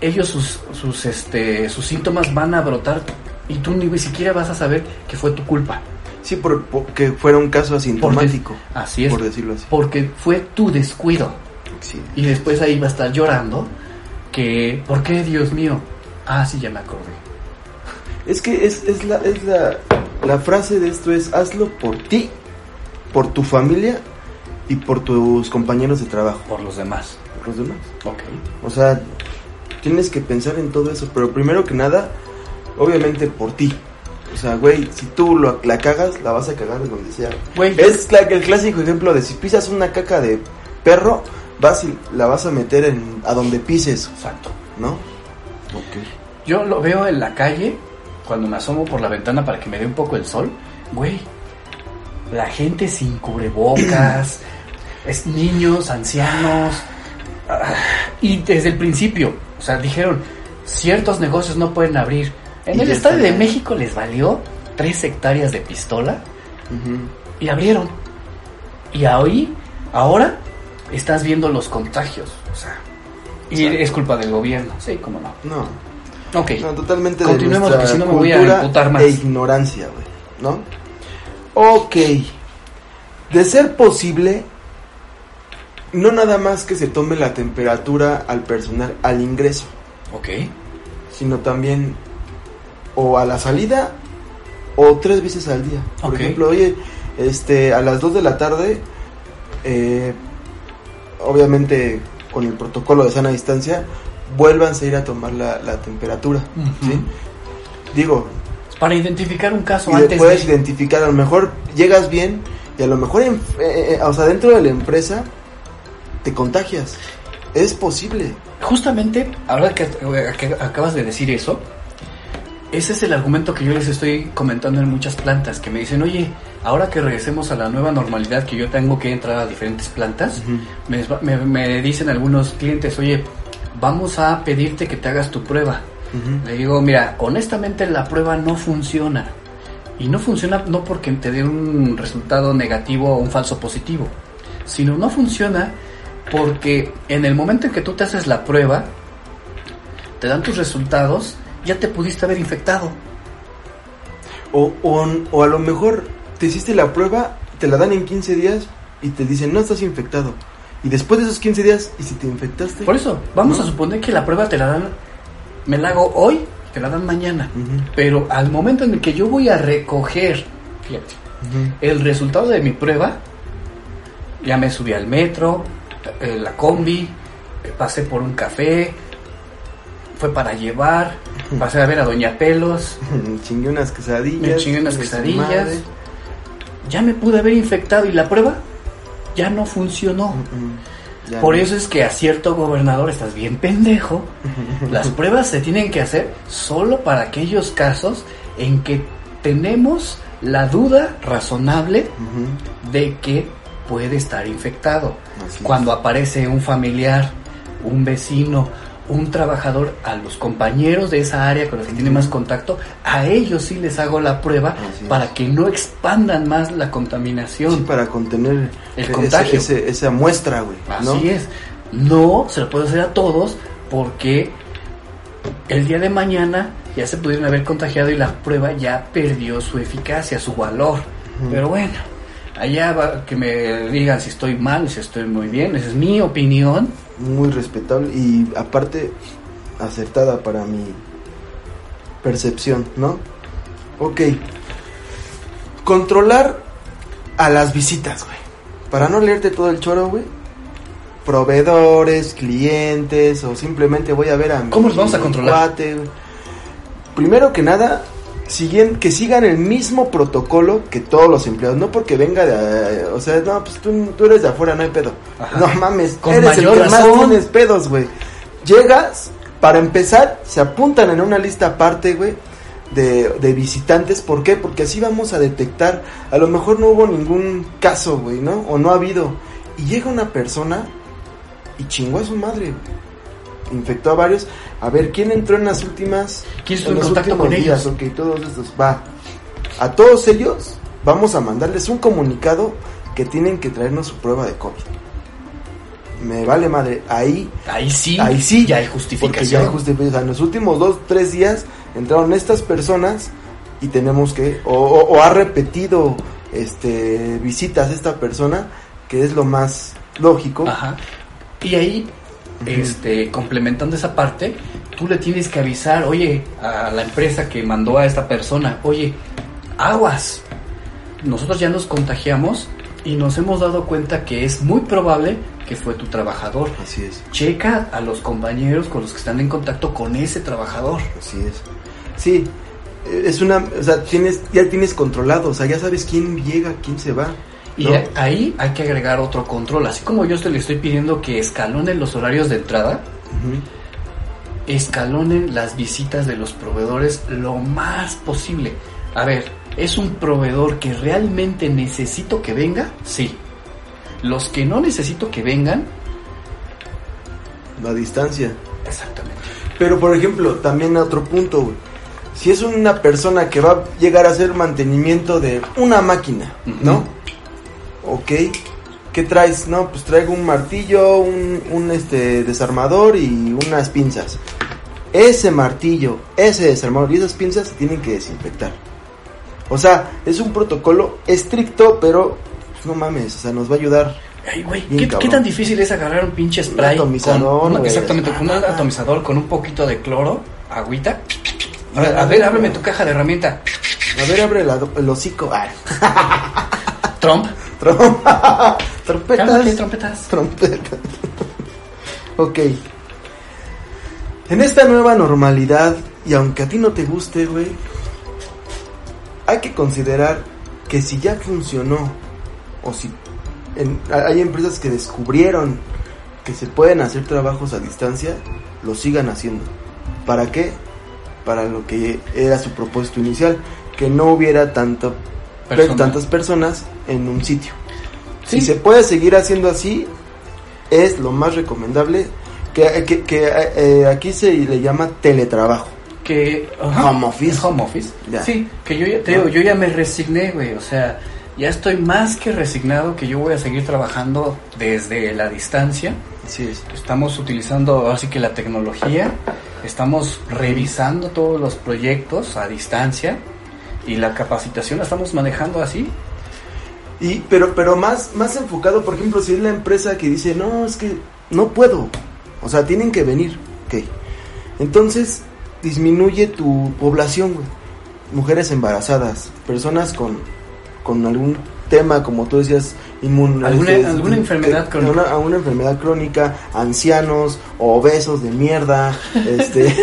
ellos sus, sus, este, sus síntomas van a brotar y tú ni siquiera vas a saber que fue tu culpa. Sí, por, por- que fuera un caso asintomático. Así es. Por decirlo así. Porque fue tu descuido. Sí. Y después ahí va a estar llorando que, ¿por qué Dios mío? Ah, sí, ya me acordé. Es que es, es, la, es la, la frase de esto es hazlo por ti, por tu familia y por tus compañeros de trabajo, Por los demás. por los demás. Ok. O sea, tienes que pensar en todo eso, pero primero que nada, obviamente por ti. O sea, güey, si tú lo- la cagas, la vas a cagar de donde sea. Güey, Es la- el clásico ejemplo de si pisas una caca de perro, vas y la vas a meter en a donde pises, Exacto. ¿no? Ok. Yo lo veo en la calle, cuando me asomo por la ventana para que me dé un poco el sol, güey, la gente sin cubrebocas, es niños, ancianos, ah, y desde el principio, o sea, dijeron, ciertos negocios no pueden abrir. En el Estadio de México les valió tres hectáreas de pistola y abrieron. Y ahí, ahora, estás viendo los contagios, o sea, y es culpa del gobierno, sí, cómo no. No, Ok. no, totalmente Continuemos, de porque si no me voy a emputar más. e ignorancia, güey, ¿no? Ok. De ser posible, no nada más que se tome la temperatura al personal al ingreso, Ok. sino también o a la salida o tres veces al día. Por ejemplo, oye, este, a las 2 de la tarde, eh, obviamente con el protocolo de sana distancia, vuélvanse a ir a tomar la, la temperatura. Digo, Para identificar un caso y antes de... identificar, a lo mejor llegas bien y a lo mejor, en- eh, eh, o sea, dentro de la empresa te contagias. Es posible. Justamente, ahora que, que acabas de decir eso, ese es el argumento que yo les estoy comentando en muchas plantas, que me dicen, oye, ahora que regresemos a la nueva normalidad, que yo tengo que entrar a diferentes plantas, me, me- me dicen algunos clientes, oye, vamos a pedirte que te hagas tu prueba. Le digo, mira, honestamente la prueba no funciona. Y no funciona no porque te dé un resultado negativo o un falso positivo, sino no funciona porque en el momento en que tú te haces la prueba, te dan tus resultados, ya te pudiste haber infectado. O, o, o a lo mejor te hiciste la prueba, te la dan en 15 días y te dicen, no estás infectado. Y después de esos 15 días, ¿y si te infectaste? Por eso, vamos ¿No? a suponer que la prueba te la dan, me la hago hoy, te la dan mañana. Pero al momento en el que yo voy a recoger, fíjate, el resultado de mi prueba, ya me subí al metro, eh, la combi, eh, pasé por un café, fue para llevar, pasé a ver a Doña Pelos, Chingué unas quesadillas. me chingué unas su quesadillas, ya me pude haber infectado y la prueba ya no funcionó. Ya Por no. eso es que a cierto gobernador estás bien pendejo. Las pruebas se tienen que hacer solo para aquellos casos en que tenemos la duda razonable de que puede estar infectado. así es. Cuando aparece un familiar, un vecino, un trabajador, a los compañeros de esa área con los que tiene más contacto, a ellos sí les hago la prueba para que no expandan más la contaminación. Sí, para contener El ese- contagio. ese- esa muestra, güey. ¿no? Así es. No se lo puede hacer a todos porque el día de mañana ya se pudieron haber contagiado y la prueba ya perdió su eficacia, su valor. Pero bueno, allá va que me digan si estoy mal, si estoy muy bien. Esa es mi opinión. Muy respetable y aparte acertada para mi percepción, ¿no? Ok. Controlar a las visitas, güey. Para no leerte todo el choro, güey. Proveedores, clientes o simplemente voy a ver a mi ¿Cómo los vamos a controlar? cuate. Primero que nada, siguen, que sigan el mismo protocolo que todos los empleados. No porque venga de... o sea, no, pues tú, tú eres de afuera, no hay pedo. Ajá. No mames, Con eres el mayor que más tienes pedos, güey. Llegas, para empezar, se apuntan en una lista aparte, güey, de, de visitantes. ¿Por qué? Porque así vamos a detectar. A lo mejor no hubo ningún caso, güey, ¿no? O no ha habido. Y llega una persona y chingó a su madre, güey. Infectó a varios. A ver, ¿quién entró en las últimas? ¿Quién estuvo en los contacto con días? ellos? Ok, todos estos. Va. A todos ellos vamos a mandarles un comunicado que tienen que traernos su prueba de COVID. Me vale madre. Ahí Ahí sí, Ahí sí, ya hay porque justificación. ya hay justificación. En los últimos dos, tres días entraron estas personas y tenemos que, o, o- o ha repetido este visitas esta persona, que es lo más lógico. Ajá. Y ahí, Este, complementando esa parte, tú le tienes que avisar, oye, a la empresa que mandó a esta persona, oye, aguas. Nosotros ya nos contagiamos y nos hemos dado cuenta que es muy probable que fue tu trabajador. Así es, Checa a los compañeros con los que están en contacto con ese trabajador. así es. Sí, eh, es una, o sea, tienes, ya tienes controlado, o sea, ya sabes quién llega, quién se va. Y ahí hay que agregar otro control. Así como yo te le estoy pidiendo que escalonen los horarios de entrada, escalonen las visitas de los proveedores lo más posible. A ver, ¿es un proveedor que realmente necesito que venga? Sí. Los que no necesito que vengan, La distancia. exactamente. Pero por ejemplo, también otro punto, güey. Si es una persona que va a llegar a hacer mantenimiento de una máquina, ¿no? Ok. ¿Qué traes? No, pues traigo un martillo, un, un, este desarmador y unas pinzas. Ese martillo, ese desarmador y esas pinzas se tienen que desinfectar. O sea, es un protocolo estricto, pero pues, no mames, o sea, nos va a ayudar. Ay, güey, ¿qué, tan difícil es agarrar un pinche spray? atomizador, con una- exactamente, con un atomizador, con un poquito de cloro, agüita. A ver, a ver, ábreme tu caja de herramienta. A ver, abre la- el hocico. Ay, Trump. Trompa. Cálmate, Trompetas. trompetas. Trompeta. ok. En esta nueva normalidad, y aunque a ti no te guste, güey, hay que considerar que si ya funcionó, o si en- hay empresas que descubrieron que se pueden hacer trabajos a distancia, lo sigan haciendo. ¿Para qué? Para lo que era su propósito inicial, que no hubiera tanto, Persona. tantas personas en un sitio. Sí. Si se puede seguir haciendo así, es lo más recomendable. Que, que- que, eh, aquí se le llama teletrabajo. que Home office. home office Ya. sí que yo ya te digo yo ya me resigné güey o sea ya estoy más que resignado que yo voy a seguir trabajando desde la distancia Así es. estamos utilizando así que la tecnología estamos revisando todos los proyectos a distancia y la capacitación la estamos manejando así Y, pero, pero más, más enfocado, por ejemplo, si es la empresa que dice, no, es que no puedo. O sea, tienen que venir. Ok. Entonces, disminuye tu población, güey. Mujeres embarazadas, personas con, con algún tema, como tú decías, inmun Alguna- alguna enfermedad crónica. Una, alguna enfermedad crónica, ancianos, obesos de mierda, este...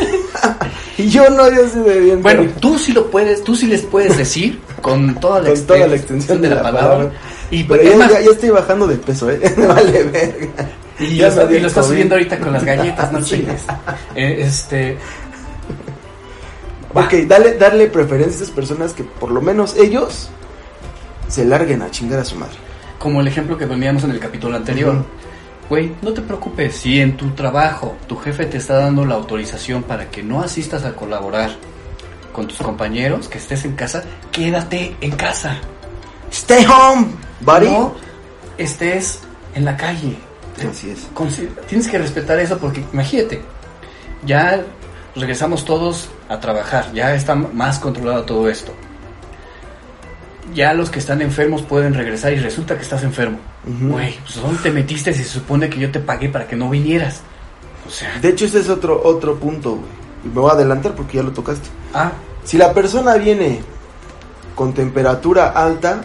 y yo no, yo de bien. bueno tú sí lo puedes tú sí les puedes decir con toda la, Con toda la extensión de la palabra. y Pero ya, más, ya, ya estoy bajando de peso, ¿eh? Vale verga. Y, Ya lo, y lo estás subiendo ahorita con las galletas, no Sí. chingues. Eh, este, Ok, dale, darle preferencia a esas personas que por lo menos ellos se larguen a chingar a su madre. como el ejemplo que poníamos en el capítulo anterior. Güey, no te preocupes, si en tu trabajo tu jefe te está dando la autorización para que no asistas a colaborar con tus compañeros, que estés en casa, quédate en casa. Stay home, buddy. No estés en la calle. Así es. Tienes que respetar eso porque imagínate, ya regresamos todos a trabajar, ya está más controlado todo esto. Ya los que están enfermos pueden regresar y resulta que estás enfermo. Güey, pues ¿dónde te metiste si se supone que yo te pagué para que no vinieras? O sea, De hecho, ese es otro, otro punto, güey. Y Me voy a adelantar porque ya lo tocaste. ah, Si la persona viene con temperatura alta,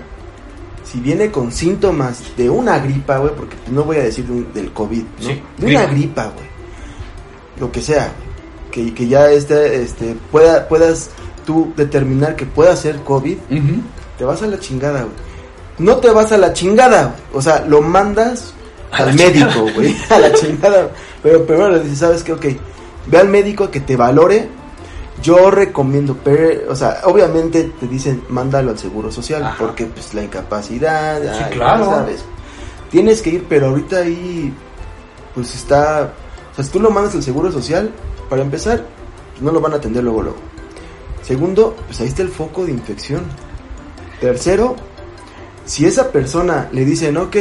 si viene con síntomas de una gripa, güey, porque no voy a decir de un- del COVID, ¿no? Sí, de una gripa. güey. Lo que sea, que, que ya este, este, pueda, puedas tú determinar que pueda ser COVID. Te vas a la chingada, güey. No te vas a la chingada, o sea, lo mandas A al médico, güey, a la chingada. Pero primero le dices, ¿sabes qué? Ok, ve al médico a que te valore. Yo recomiendo, pero, o sea, obviamente te dicen, mándalo al seguro social, Ajá. porque pues la incapacidad, Sí, ay, claro. sabes. Tienes que ir, pero ahorita ahí, pues está, o sea, si tú lo mandas al seguro social, para empezar, pues, no lo van a atender luego, luego. Segundo, pues ahí está el foco de infección. Tercero, si esa persona le dicen, ok,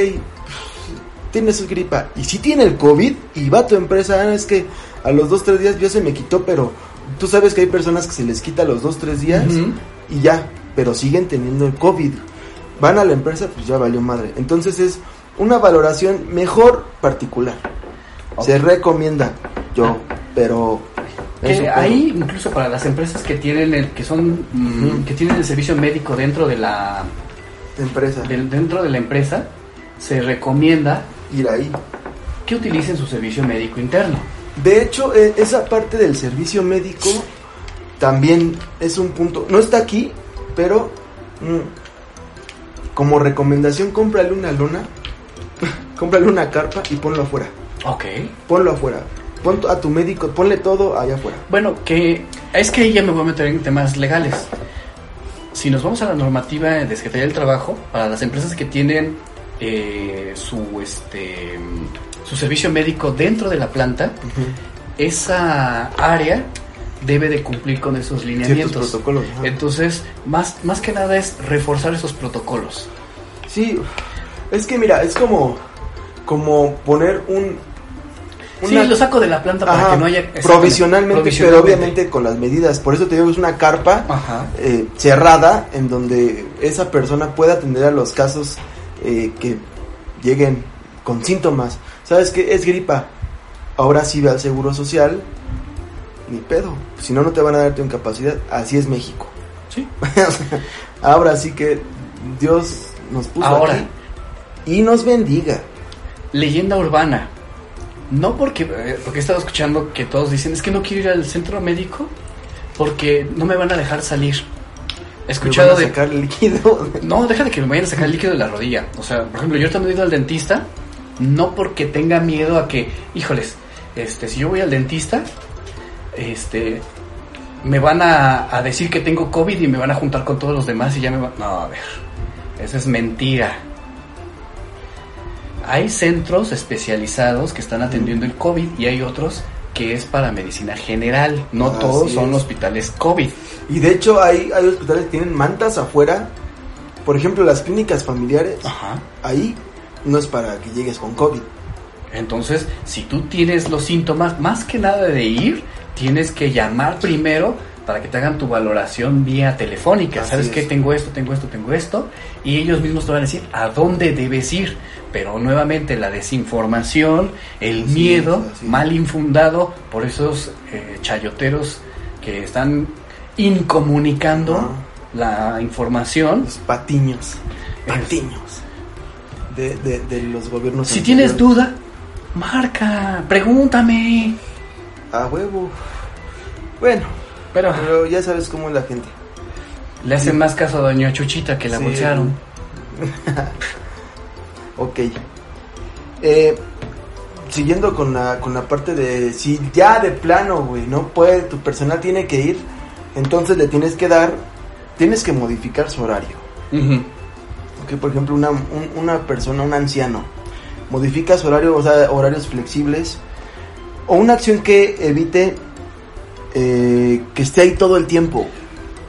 tienes gripa, y si tiene el COVID, y va a tu empresa, "Ah, es que a los dos, tres días ya se me quitó, pero tú sabes que hay personas que se les quita a los dos, tres días, y ya, pero siguen teniendo el COVID. Van a la empresa, pues ya valió madre. Entonces es una valoración mejor particular. Se recomienda yo, pero... Que ahí, incluso para las empresas que tienen el, que son, mm, que tienen el servicio médico dentro de la, empresa, del- dentro de la empresa, se recomienda ir ahí. que utilicen su servicio médico interno. De hecho, e- esa parte del servicio médico también es un punto. No está aquí, pero mm, como recomendación, cómprale una lona, cómprale una carpa y ponlo afuera. Ok. Ponlo afuera. Pon a tu médico, ponle todo allá afuera. Bueno, que es que ahí ya me voy a meter en temas legales. Si nos vamos a la normativa de Secretaría del Trabajo, para las empresas que tienen eh, su este su servicio médico dentro de la planta, esa área debe de cumplir con esos lineamientos. Ciertos protocolos. ajá. Entonces, más, más que nada es reforzar esos protocolos. Sí, es que mira, es como, como poner un... Sí, una- lo saco de la planta para que no haya... provisionalmente, pero obviamente con las medidas. Por eso te digo, es una carpa eh, cerrada en donde esa persona pueda atender a los casos eh, que lleguen con síntomas. ¿Sabes qué? Es gripa. Ahora sí ve al seguro social. Ni pedo. Si no, no te van a dar tu incapacidad. Así es México. Sí. Ahora sí que Dios nos puso Ahora. aquí y nos bendiga. Leyenda urbana. No porque, eh, porque he estado escuchando que todos dicen, es que no quiero ir al centro médico porque no me van a dejar salir. He Me escuchado van a de... sacar líquido. No, deja de que me vayan a sacar el líquido de la rodilla. O sea, por ejemplo, yo me he ido al dentista, no porque tenga miedo a que, híjoles, este, si yo voy al dentista, este, me van a, a decir que tengo COVID y me van a juntar con todos los demás y ya me van... No, a ver, esa es mentira. Hay centros especializados que están atendiendo el COVID y hay otros que es para medicina general. No Así todos son es. hospitales COVID. Y de hecho hay, hay hospitales que tienen mantas afuera. Por ejemplo, las clínicas familiares. Ajá. Ahí no es para que llegues con COVID. Entonces, si tú tienes los síntomas, más que nada de ir, tienes que llamar primero para que te hagan tu valoración vía telefónica. Así ¿Sabes es. qué? Tengo esto, tengo esto, tengo esto. Y ellos mismos te van a decir a dónde debes ir. Pero nuevamente la desinformación, el miedo mal infundado por esos eh, chayoteros que están incomunicando Ajá. la información. Los patiños. Patiños. De, de, de los gobiernos. Si tienes duda, marca, pregúntame. A huevo. Bueno, Pero pero ya sabes cómo es la gente. le hacen más caso a Doña Chuchita que la Sí. bolsearon. Ok. Eh, siguiendo con la, con la parte de si ya de plano, güey, no puede, tu personal tiene que ir, entonces le tienes que dar, tienes que modificar su horario. Ok, por ejemplo, una, un- una persona, un anciano, modifica su horario, o sea, horarios flexibles, o una acción que evite eh, que esté ahí todo el tiempo.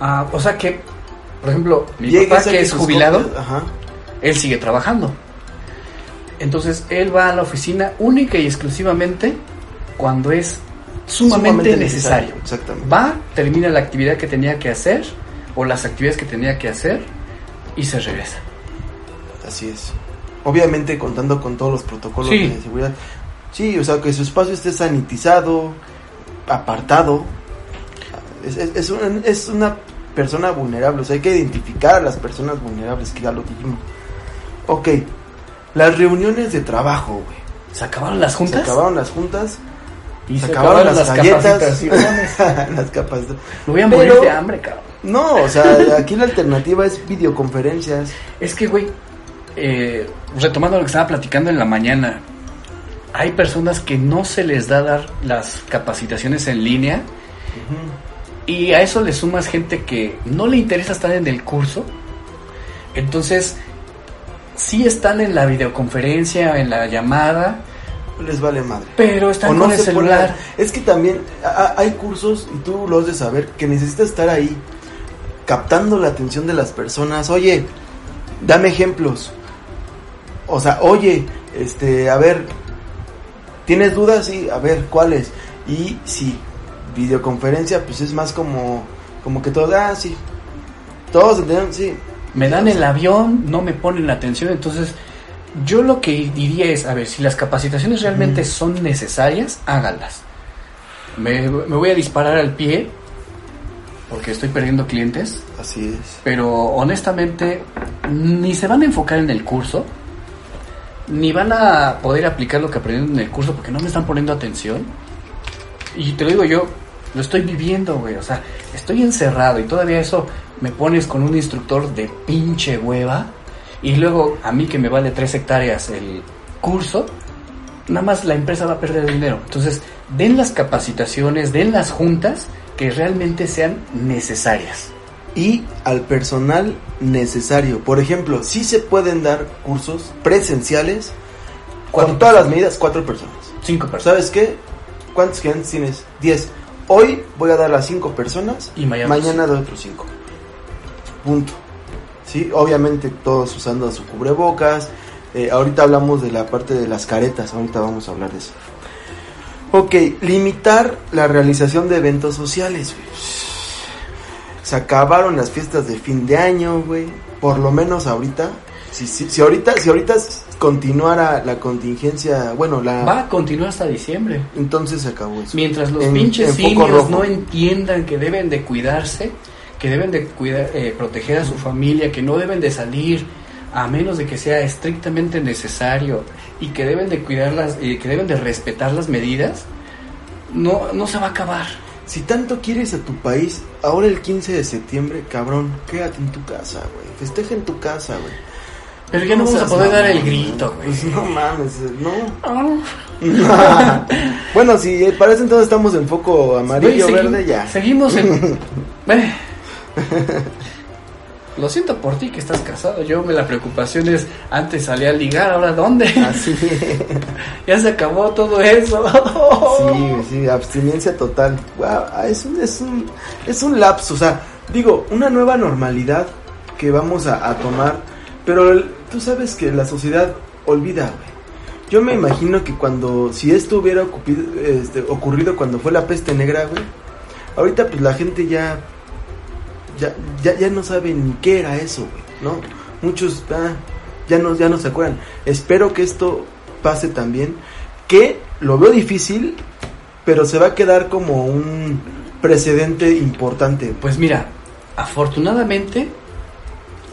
Ah, o sea que, por ejemplo, mi papá que es jubilado, copias- Ajá. él sigue trabajando. Entonces él va a la oficina única y exclusivamente cuando es sumamente, necesario. Exactamente. Va, termina la actividad que tenía que hacer o las actividades que tenía que hacer y se regresa. Así es. Obviamente contando con todos los protocolos Sí. de seguridad. Sí, o sea, que su espacio esté sanitizado, apartado. Es, es- es un- es una persona vulnerable, o sea, hay que identificar a las personas vulnerables, que ya lo dijimos. Ok, las reuniones de trabajo, güey. ¿Se acabaron las Se juntas? acabaron las juntas, y se, acabaron, las, galletas, capacitaciones. las capacitaciones. Me voy a Pero- morir de hambre, cabrón. No, o sea, aquí la alternativa es videoconferencias. Es que, güey, eh, retomando lo que estaba platicando en la mañana, hay personas que no se les da dar las capacitaciones en línea y a eso le sumas gente que no le interesa estar en el curso. Entonces, sí están en la videoconferencia, en la llamada, Les vale madre. pero están o no con el celular. Es que también a- hay cursos, y tú lo has de saber, que necesitas estar ahí, captando la atención de las personas. Oye, dame ejemplos. O sea, oye, este, a ver, ¿tienes dudas? Sí, a ver, ¿cuáles? Y sí, videoconferencia, pues es más como, como que todos, ah, sí. Todos entienden, sí. Me dan el avión, no me ponen la atención, entonces yo lo que diría es, a ver, si las capacitaciones realmente son necesarias, háganlas. Me, me voy a disparar al pie porque estoy perdiendo clientes, Así es. pero honestamente ni se van a enfocar en el curso, ni van a poder aplicar lo que aprendieron en el curso porque no me están poniendo atención. Y te lo digo yo, lo estoy viviendo, güey, o sea, estoy encerrado y todavía eso me pones con un instructor de pinche hueva y luego a mí que me vale 3 hectáreas el curso, nada más la empresa va a perder dinero. Entonces, den las capacitaciones, den las juntas que realmente sean necesarias. y al personal necesario. Por ejemplo, sí se pueden dar cursos presenciales Cuatro con todas las personas. medidas, cuatro personas. Cinco personas. ¿Sabes qué? ¿Cuántos clientes tienes? Diez. Hoy voy a dar a cinco personas, Y mañana mañana doy otros cinco. Punto. Sí, obviamente todos usando su cubrebocas. Eh, ahorita hablamos de la parte de las caretas, ahorita vamos a hablar de eso. Ok, limitar la realización de eventos sociales. Se acabaron las fiestas de fin de año, güey. Por lo menos ahorita. Si, si, si ahorita, si ahorita continuara la contingencia, bueno, la Va a continuar hasta diciembre. entonces se acabó eso. Mientras los En- pinches en simios no entiendan que deben de cuidarse, que deben de cuidar, eh, proteger a su familia, que no deben de salir a menos de que sea estrictamente necesario y que deben de cuidarlas y que deben de respetar las medidas, no, no se va a acabar. Si tanto quieres a tu país, ahora el 15 de septiembre, cabrón, quédate en tu casa, güey. Festeja en tu casa, güey. Pero ya no vamos a poder dar el grito, güey. Pues no mames, no. Bueno, si para ese entonces estamos en foco amarillo, verde, ya. Seguimos en. Eh. Lo siento por ti que estás casado. Yo me la preocupación es antes salía a ligar, ahora dónde? Así. ya se acabó todo eso. Sí, sí, abstinencia total. Wow, ah, es un, es un, es un lapso, o sea, digo, una nueva normalidad que vamos a, a tomar, pero el- tú sabes que la sociedad olvida, güey. Yo me imagino que cuando, si esto hubiera este, ocurrido cuando fue la peste negra, güey, ahorita pues la gente ya, ya, ya, ya no sabe ni qué era eso, güey, ¿no? Muchos ah, ya, no, ya no se acuerdan. Espero que esto pase también, que lo veo difícil, pero se va a quedar como un precedente importante. Pues mira, afortunadamente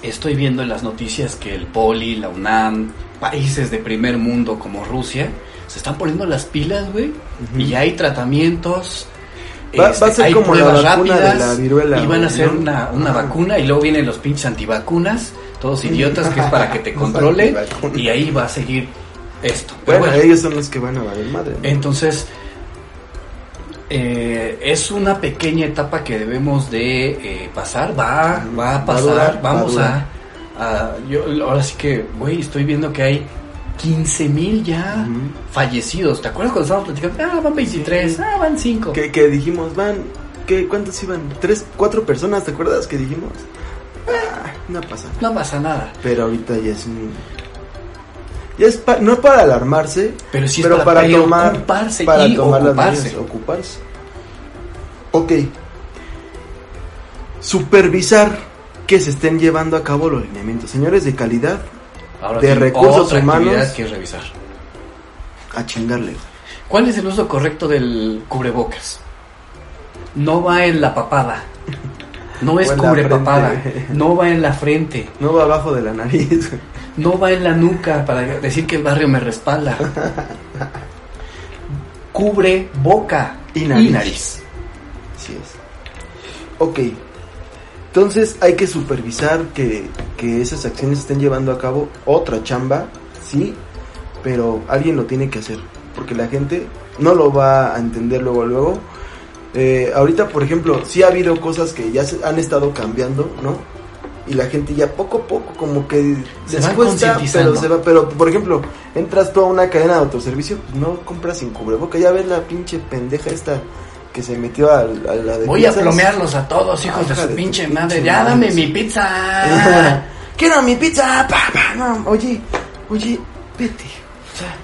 estoy viendo en las noticias que el Poli, la UNAM, países de primer mundo como Rusia, se están poniendo las pilas, güey, y hay tratamientos. Va- este, va a ser hay como la pruebas de rápidas, la viruela, Y van a hacer una, una vacuna y luego vienen los pinches antivacunas, todos idiotas, que es para que te controle y ahí va a seguir esto. Pero Bueno, bueno, ellos son los que van a valer madre. ¿no? entonces, eh, es una pequeña etapa que debemos de eh, pasar, va, va a Va a pasar, durar, vamos va a a, durar. a- yo ahora sí que, güey, estoy viendo que hay 15 mil ya fallecidos, ¿te acuerdas cuando estábamos platicando? Ah, van 23, ah, van 5. Que, que dijimos, van, ¿qué, ¿cuántos iban? ¿Tres, cuatro personas? ¿Te acuerdas que dijimos? Ah, no pasa nada. No pasa nada, Pero ahorita ya es un... Es pa- no para alarmarse, pero sí pero para, para, tomar, preocuparse para y tomar las ocuparse. medidas, ocuparse. Ok. Supervisar que se estén llevando a cabo los lineamientos. Señores de calidad, Ahora de recursos otra humanos. que revisar. a chingarle. ¿Cuál es el uso correcto del cubrebocas? No va en la papada. No es cubrepapada. No va en la frente. No va abajo de la nariz. No va en la nuca para decir que el barrio me respalda. Cubre boca Y nariz. Así es. Ok. Entonces hay que supervisar que, que esas acciones estén llevando a cabo. Otra chamba, sí, pero alguien lo tiene que hacer. Porque la gente no lo va a entender luego, luego. Eh, ahorita, por ejemplo, sí ha habido cosas que ya se han estado cambiando, ¿no? Y la gente ya poco a poco como que Se les cuesta, pero se va, pero por ejemplo, entras tú a una cadena de autoservicio, pues no compras sin cubreboca, ya ves la pinche pendeja esta que se metió a, a la de Voy a plomearlos a todos, hijos de su de pinche pinche madre. Ya dame mi pizza. Quiero mi pizza, papá. No, oye, oye, vete. O sea,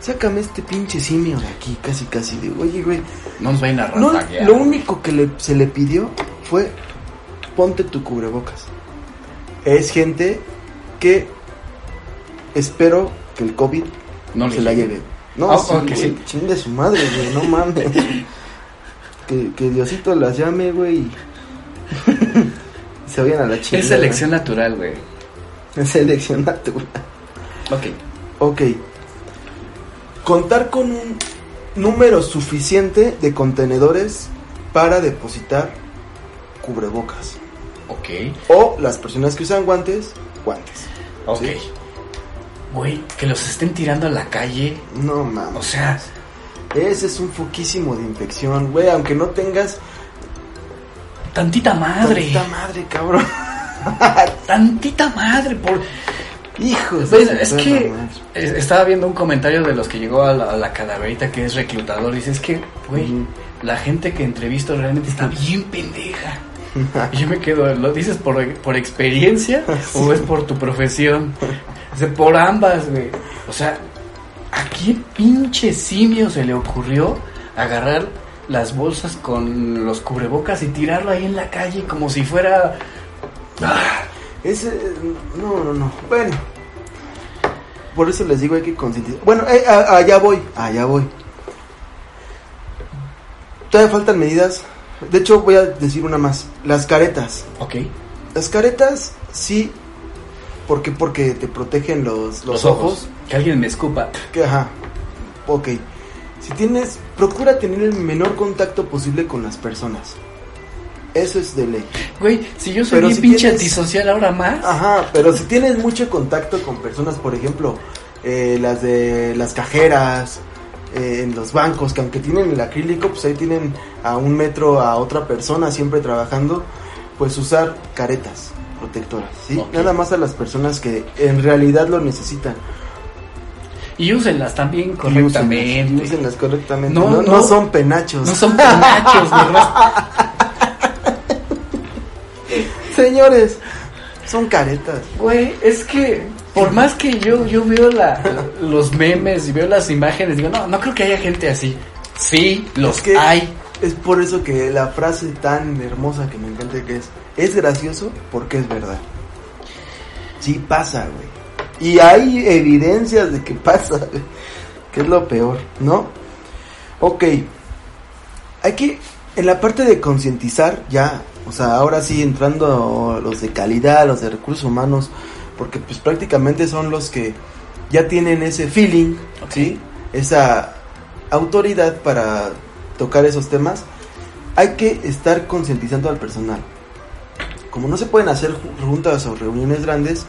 sácame este pinche simio de aquí, casi, casi. Digo, oye, güey. No nos vayan a No, lo único que le- se le pidió fue ponte tu cubrebocas. Es gente que espero que el COVID No se la lleve. No, Ah, sí, ok, güey, sí. chingue su madre, güey, no mames. que, que Diosito las llame, güey. se vayan a la chingada. Es selección natural, güey. Es selección natural. Ok. Ok. Contar con un número suficiente de contenedores para depositar cubrebocas. Ok. O las personas que usan guantes, guantes. Ok. ¿sí? Güey, que los estén tirando a la calle. No mames. O sea, Ese es un foquísimo de infección, güey, aunque no tengas tantita madre. tanta madre, cabrón. Tantita madre. Por... Hijos. Es que estaba viendo un comentario de los que llegó a la, a la calaverita que es reclutador. Dice, es que, güey, la gente que entrevisto realmente está bien pendeja. Y yo me quedo, ¿lo dices por, por experiencia o es por tu profesión? Por ambas, güey. O sea, ¿a qué pinche simio se le ocurrió agarrar las bolsas con los cubrebocas y tirarlo ahí en la calle como si fuera... Ah, Ese, no, no, no. Bueno. Por eso les digo hay que concientizar. Bueno, eh, allá voy, allá voy. Todavía faltan medidas. De hecho, voy a decir una más. Las caretas. ok. Las caretas, sí. ¿Por qué? Porque te protegen los, los, ojos. Que alguien me escupa. Que, ajá. Ok. Si tienes, procura tener el menor contacto posible con las personas. Eso es de ley. Güey, si yo soy Pero bien si pinche tienes- antisocial ahora más. Ajá, pero si tienes mucho contacto con personas, por ejemplo, eh, las de las cajeras, eh, en los bancos, que aunque tienen el acrílico, pues ahí tienen a un metro a otra persona siempre trabajando, pues usar caretas protectoras, ¿sí? Nada más a las personas que en realidad lo necesitan. Y úsenlas también Y úsenlas, correctamente. y úsenlas correctamente. No, No, no no. son penachos. No son penachos, ¿verdad? Señores, son caretas. Güey, es que por más que yo, yo veo la, los memes y veo las imágenes, digo, no, no creo que haya gente así. Sí, los Es que- hay. Es por eso que la frase tan hermosa que me encanta que es, es gracioso porque es verdad. Sí pasa, güey. Y hay evidencias de que pasa, güey. Que es lo peor, ¿no? Ok. Hay que, en la parte de concientizar, ya, o sea, ahora sí entrando los de calidad, los de recursos humanos, porque pues prácticamente son los que ya tienen ese feeling. ¿sí? Esa autoridad para tocar esos temas, hay que estar concientizando al personal. Como no se pueden hacer ju- juntas o reuniones grandes,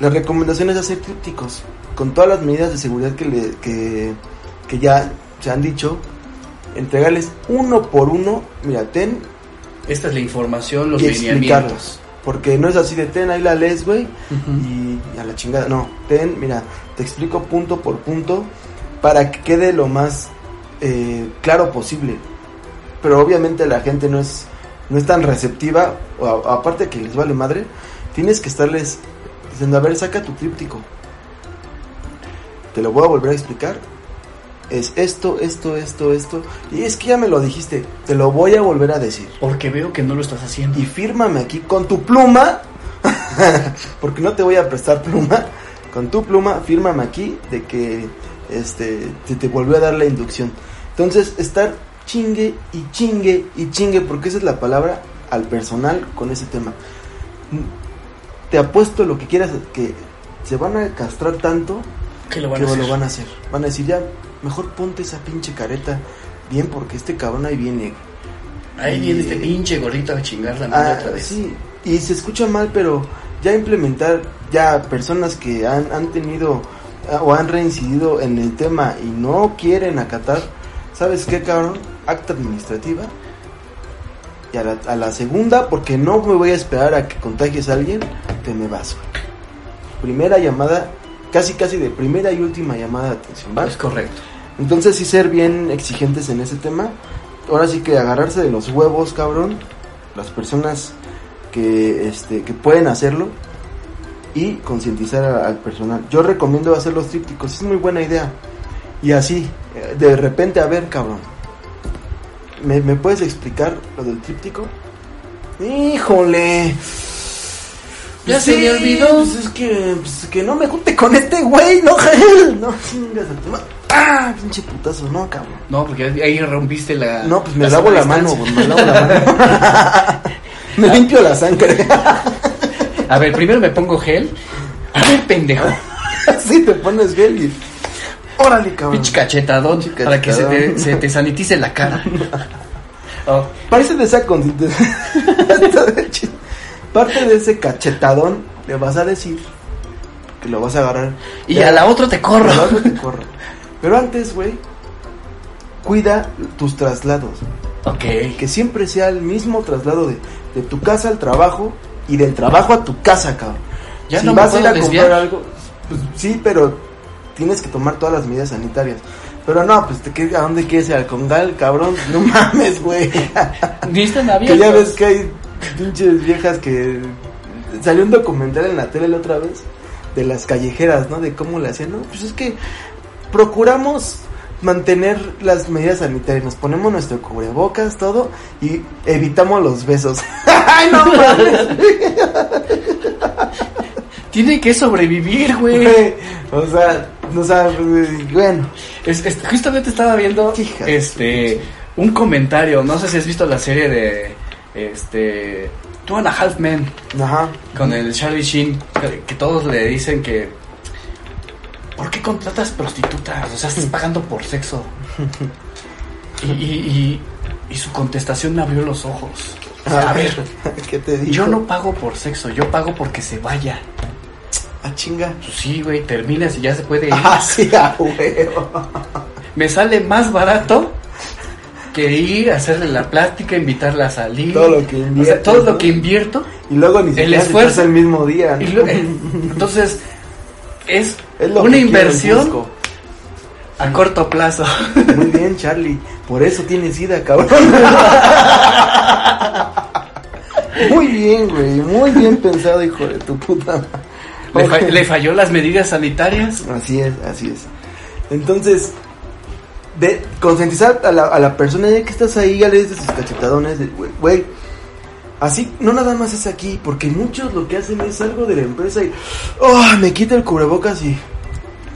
la recomendación es hacer trípticos con todas las medidas de seguridad que, le- que, que ya se han dicho. Entregarles uno por uno, mira, ten Esta es la información, los lineamientos. Porque no es así de ten, ahí la lees, güey, y a la chingada. No, ten, mira, te explico punto por punto para que quede lo más eh, claro posible. Pero obviamente la gente no es, no es tan receptiva, o a- aparte que les vale madre, tienes que estarles diciendo, a ver, saca tu tríptico. Te lo voy a volver a explicar. Es esto, esto, esto, esto. Y es que ya me lo dijiste, te lo voy a volver a decir Porque veo que no lo estás haciendo. y fírmame aquí con tu pluma, porque no te voy a prestar pluma, con tu pluma, fírmame aquí de que este te, te volvió a dar la inducción. Entonces, estar chingue y chingue y chingue, porque esa es la palabra al personal con ese tema. Te apuesto lo que quieras, que se van a castrar tanto ¿Qué lo van que a hacer? lo van a hacer. Van a decir, ya, mejor ponte esa pinche careta bien, porque este cabrón ahí viene. Ahí viene este pinche gordito a chingar la Ah, madre otra vez. sí, y se escucha mal, pero ya implementar, ya personas que han, han tenido ah, o han reincidido en el tema y no quieren acatar, ¿sabes qué, cabrón? Acta administrativa. Y a la, a la segunda, porque no me voy a esperar a que contagies a alguien, te me vas. Primera llamada, casi casi de primera y última llamada de atención, ¿va? Es correcto. Entonces sí ser bien exigentes en ese tema. Ahora sí que agarrarse de los huevos, cabrón. Las personas que, este, que pueden hacerlo. Y concientizar al personal. Yo recomiendo hacer los trípticos. Es muy buena idea. Y así, eh, de repente, a ver, cabrón. ¿Me, me puedes explicar lo del tríptico? Híjole. Ya se me olvidó. Pues es que, pues, que no me junte con este güey, no, no, chingas a tu ma- Ah, pinche putazo, no, cabrón. No, porque ahí rompiste la. No, pues me la lavo la mano, güey, me lavo la mano. me limpio la sangre. A ver, primero me pongo gel. A ver, pendejo. Así te pones gel y... Órale, cabrón. Pinche cachetadón. Pinche Para que se te, cachetadón. se te sanitice la cara. Oh, Parece de esa. Parte de ese cachetadón le vas a decir que lo vas a agarrar. Y Ya, a la otra te corro. a la otra te corro. Pero antes, güey, cuida tus traslados. Ok. Que siempre sea el mismo traslado de, de tu casa al trabajo y del trabajo a tu casa, cabrón. Ya si no vas a ir a desviar. comprar algo, pues sí, pero tienes que tomar todas las medidas sanitarias. Pero no, pues te ¿a dónde quieres ir al Congal, cabrón? No mames, güey. Están que ya ves que hay pinches viejas que salió un documental en la tele la otra vez de las callejeras, ¿no? De cómo le hacían, no, pues es que procuramos mantener las medidas sanitarias, nos ponemos nuestro cubrebocas, todo y evitamos los besos. Ay, no mames. Tiene que sobrevivir, güey. O sea, o sea, bueno, Es- es- justamente estaba viendo Hija este un comentario. No sé si has visto la serie de este Two and a Half Men ajá. con el Charlie Sheen. Que todos le dicen que. ¿Por qué contratas prostitutas? O sea, estás pagando por sexo. Y, y, y- y su contestación me abrió los ojos. O sea, a ver, ¿qué te digo? yo no pago por sexo, yo pago porque se vaya. Ah, chinga. Pues sí, güey, terminas y ya se puede ir. Ah, sí, a huevo. Me sale más barato que ir a hacerle la plática, invitarla a salir. Todo lo que O sea, todo lo que invierto. Y luego ni siquiera se esfuerzo- el mismo día. lo- eh, entonces, es, Es lo una que inversión a corto plazo. Muy bien, Charlie. Por eso tienes sida, cabrón. Muy bien, güey. Muy bien pensado, hijo de tu puta. le, fa- le falló las medidas sanitarias. Así es, así es. Entonces, de concientizar a la, a la persona de que estás ahí, ya le de sus cachetadones, güey, así, no nada más es aquí, porque muchos lo que hacen es algo de la empresa y, oh, me quita el cubrebocas y,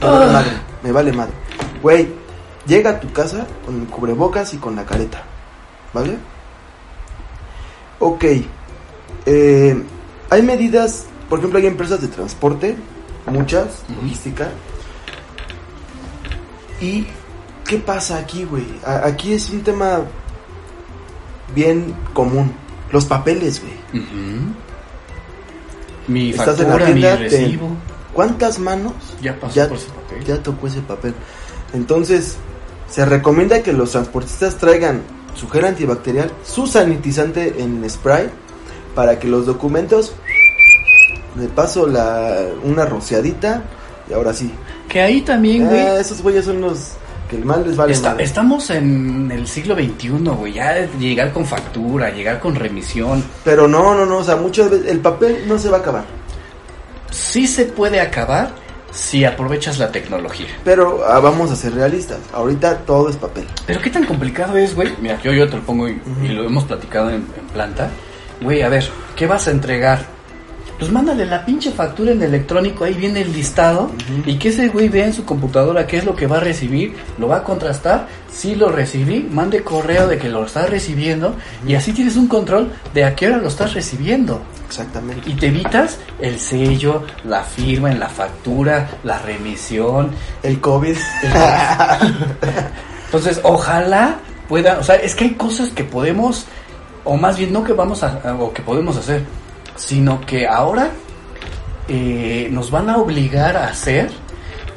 me vale madre, me vale madre. Güey, llega a tu casa con el cubrebocas y con la careta, ¿vale? Ok, eh, hay medidas, por ejemplo, hay empresas de transporte, muchas, logística, ¿Y qué pasa aquí, güey? Aquí es un tema bien común. Los papeles, güey. Ujú. Mi Estás en la mi te-. ¿Cuántas manos Ya pasó ya, por ese papel. ya tocó ese papel? Entonces, se recomienda que los transportistas traigan su gel antibacterial, su sanitizante en spray, para que los documentos, de paso la, una rociadita, y ahora sí. Que ahí también, güey. Eh, esos güeyes son los que el mal les vale Está- madre. estamos en el siglo XXI, güey. Ya llegar con factura, llegar con remisión. Pero no, no, no, o sea, muchas veces el papel no se va a acabar. Sí se puede acabar si aprovechas la tecnología. Pero ah, vamos a ser realistas. Ahorita todo es papel. Pero qué tan complicado es, güey. Mira, yo, yo te lo pongo y, lo hemos platicado en, en planta. Güey, a ver, ¿qué vas a entregar? Pues mándale la pinche factura en electrónico, ahí viene el listado. Y que ese güey vea en su computadora qué es lo que va a recibir, lo va a contrastar. Si lo recibí, mande correo de que lo estás recibiendo. Y así tienes un control de a qué hora lo estás recibiendo. Exactamente. Y te evitas el sello, la firma en la factura, la remisión. El COVID. Entonces, ojalá pueda, o sea, es que hay cosas que podemos, o más bien no que vamos a, o que podemos hacer, sino que ahora eh, nos van a obligar a hacer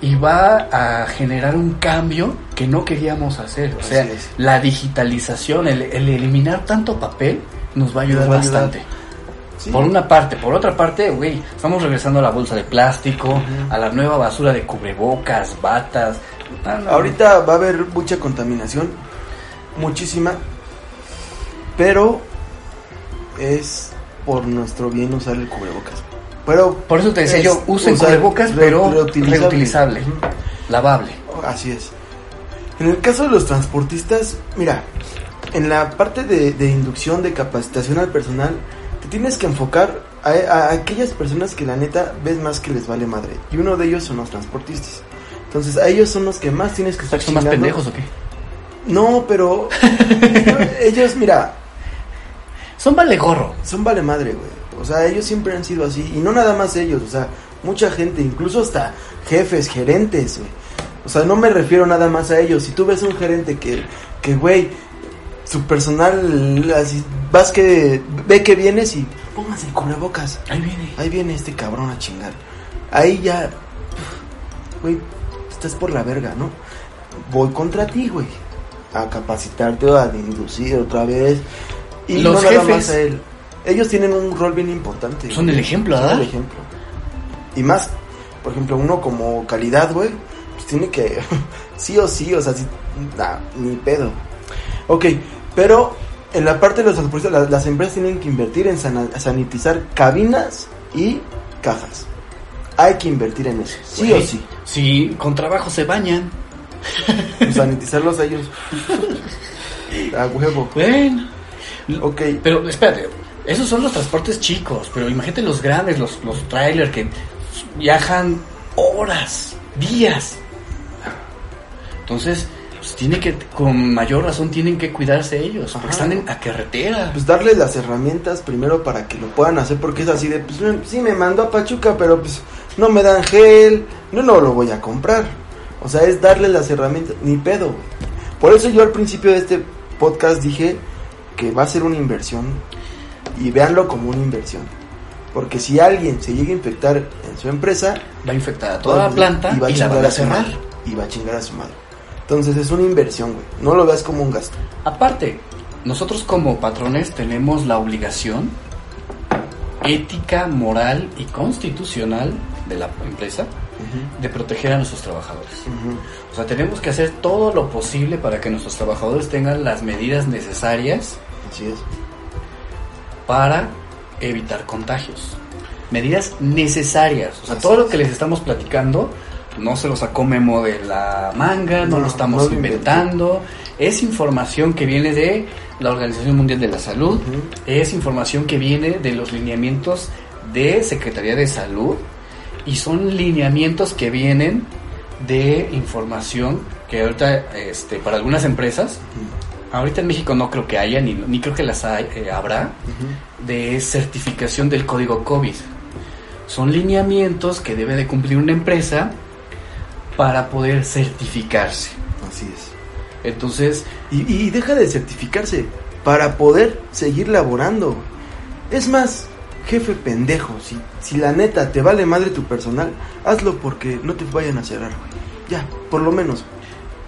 y va a generar un cambio que no queríamos hacer. O sea, la digitalización, el, el eliminar tanto papel, nos va a ayudar a bastante. Sí. Por una parte, por otra parte, güey, estamos regresando a la bolsa de plástico, a la nueva basura de cubrebocas, batas. Ah, no. Ahorita va a haber mucha contaminación. Muchísima. Pero es por nuestro bien usar el cubrebocas. Pero Por eso te decía es yo, usen cubrebocas, re- pero reutilizable. reutilizable, lavable. Así es. En el caso de los transportistas, mira, en la parte de, de inducción, de capacitación al personal, te tienes que enfocar a, a aquellas personas que la neta ves más que les vale madre. Y uno de ellos son los transportistas. Entonces, a ellos son los que más tienes que estar ¿Son más pendejos o qué? No, pero ellos, mira, Son vale gorro. son vale madre, güey. O sea, ellos siempre han sido así. Y no nada más ellos, o sea, mucha gente, incluso hasta jefes, gerentes, güey. O sea, no me refiero nada más a ellos. Si tú ves un gerente que, que güey, su personal, así, vas que, ve que vienes y pónganse el cubrebocas. Ahí viene. Ahí viene este cabrón a chingar. ahí ya, güey, estás por la verga, ¿no? Voy contra ti, güey, a capacitarte o a inducir otra vez. Y Los no nada jefes- más a él. Ellos tienen un rol bien importante. Son güey. el ejemplo, Son ¿verdad? el ejemplo. Y más, por ejemplo, uno como calidad, güey, pues tiene que, sí o sí, o sea, sí, nah, ni pedo. Ok, pero en la parte de los transportistas, las, las empresas tienen que invertir en sana- sanitizar cabinas y cajas. Hay que invertir en eso, sí Güey, o sí. Sí, con trabajo se bañan. Sanitizarlos a ellos. A huevo. Bueno. Ok, Pero espérate, esos son los transportes chicos, pero imagínate los grandes, los, los trailers que viajan horas, días. Entonces, pues tiene que, con mayor razón, tienen que cuidarse ellos, porque están en la carretera. pues darles las herramientas primero para que lo puedan hacer, porque es así de, pues me- sí me mandó a Pachuca, pero pues no me dan gel, no, no lo voy a comprar. O sea, es darles las herramientas, ni pedo. Por eso yo al principio de este podcast dije que va a ser una inversión y véanlo como una inversión. Porque si alguien se llega a infectar en su empresa, Va a infectar a toda la planta va y la chingar van a su cerrar. madre, Y va a chingar a su madre. Entonces es una inversión, güey. No lo veas como un gasto. Aparte, nosotros como patrones tenemos la obligación ética, moral y constitucional de la empresa de proteger a nuestros trabajadores. Ujú. O sea, tenemos que hacer todo lo posible para que nuestros trabajadores tengan las medidas necesarias Así es. para evitar contagios. Medidas necesarias. O sea, Así todo lo que les estamos platicando no se lo sacó Memo de la manga, no, No, lo estamos no lo inventando. Es información que viene de la Organización Mundial de la Salud. Es información que viene de los lineamientos de Secretaría de Salud. Y son lineamientos que vienen de información que ahorita, este, para algunas empresas, ahorita en México no creo que haya, ni, ni creo que las hay- eh, habrá, de certificación del código COVID. Son lineamientos que debe de cumplir una empresa para poder certificarse. Así es. Entonces, Y, y deja de certificarse para poder seguir laborando. Es más, jefe pendejo, si, si la neta te vale madre tu personal, hazlo porque no te vayan a cerrar, güey. Ya, por lo menos.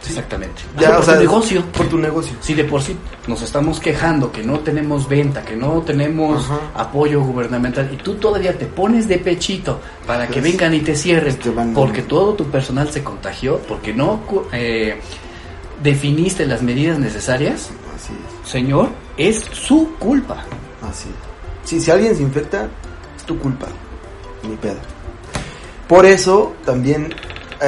Sí. exactamente. Ya, Hazlo o por sea, tu negocio. Por tu negocio. Si de por sí nos estamos quejando que no tenemos venta, que no tenemos Ajá. apoyo gubernamental y tú todavía te pones de pechito para que Pues, vengan y te cierren te porque todo tu personal se contagió, porque no eh, definiste las medidas necesarias, Así es. señor, es su culpa. Así es. Sí, si alguien se infecta, es tu culpa. Ni pedo. Por eso, también,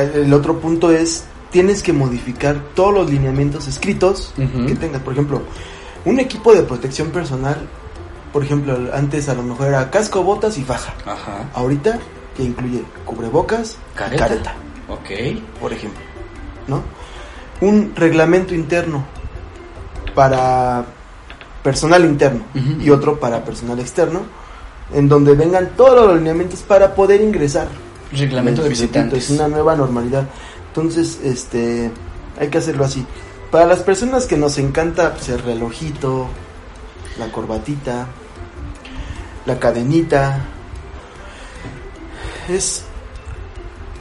el otro punto es, tienes que modificar todos los lineamientos escritos que tengas. Por ejemplo, un equipo de protección personal, por ejemplo, antes a lo mejor era casco, botas y faja. Ajá. Ahorita ya incluye cubrebocas y Careta. Ok. por ejemplo. ¿No? Un reglamento interno para personal interno y otro para personal externo, en donde vengan todos los lineamientos para poder ingresar. Reglamento de visitantes. Es una nueva normalidad. Entonces, este, hay que hacerlo así. Para las personas que nos encanta pues, el relojito, la corbatita, la cadenita, es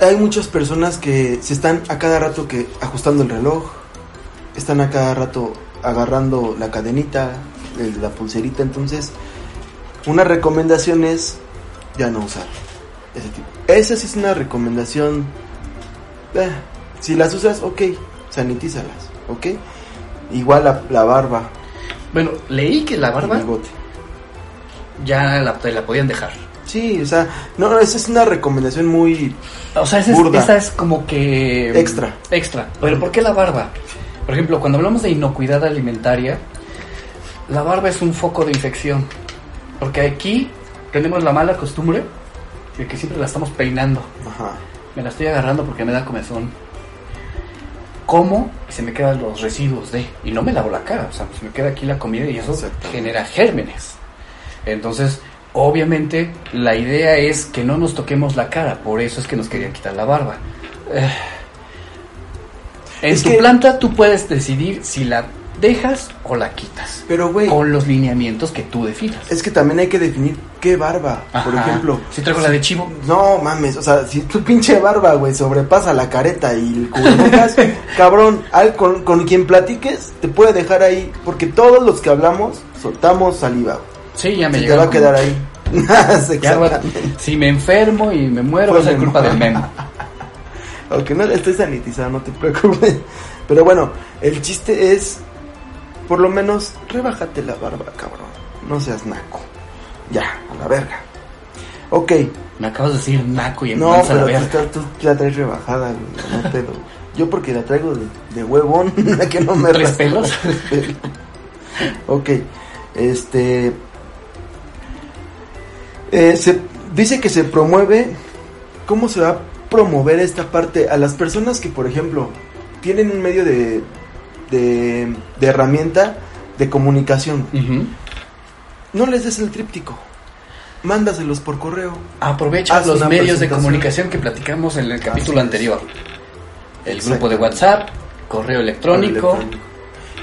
hay muchas personas que se están a cada rato que ajustando el reloj, están a cada rato agarrando la cadenita, la pulserita, entonces una recomendación es ya no usar ese tipo. Esa sí es una recomendación. eh, si las usas, ok, sanitízalas, ok. Igual la, la barba, Bueno, leí que la barba ya la, podían dejar. Sí, o sea, no, esa es una recomendación muy O sea, esa es, Burda. esa es como que... Extra. Extra. Pero ¿por qué la barba? Por ejemplo, cuando hablamos de inocuidad alimentaria, la barba es un foco de infección. Porque aquí tenemos la mala costumbre de que siempre la estamos peinando. Ajá. Me la estoy agarrando porque me da comezón. Como y se me quedan los residuos de. Y no me lavo la cara, o sea, se me queda aquí la comida y eso genera gérmenes. Entonces, obviamente, la idea es que no nos toquemos la cara, por eso es que nos querían quitar la barba. Eh, En Es tu que- planta tú puedes decidir si la dejas o la quitas. Pero, güey, Con los lineamientos que tú definas. es que también hay que definir qué barba. Por ejemplo, Si traigo la de chivo. No mames, o sea, si tu pinche barba, güey, sobrepasa la careta y el cubrebocas, cabrón, al, con, con quien platiques te puede dejar ahí, porque todos los que hablamos soltamos saliva. Sí, ya me Se te va a quedar ahí. Ya, si me enfermo y me muero, va a ser culpa del memo. Aunque no estoy sanitizado, no te preocupes. Pero bueno, el chiste es, por lo menos, rebájate la barba, cabrón. No seas naco. Ya, a la verga. Ok, Me acabas de decir naco y en no, la pero tú, verga. estás- tú la traes rebajada, güey, no pedo. Yo porque la traigo de, de huevón, que no me ¿Tres pelos. ok, este... eh, se dice que se promueve, ¿cómo se va a promover esta parte? A las personas que, por ejemplo, tienen un medio de, de, de herramienta de comunicación, no les des el tríptico, mándaselos por correo. Aprovecha Haz los medios de comunicación que platicamos en el capítulo anterior. El grupo de WhatsApp, correo electrónico,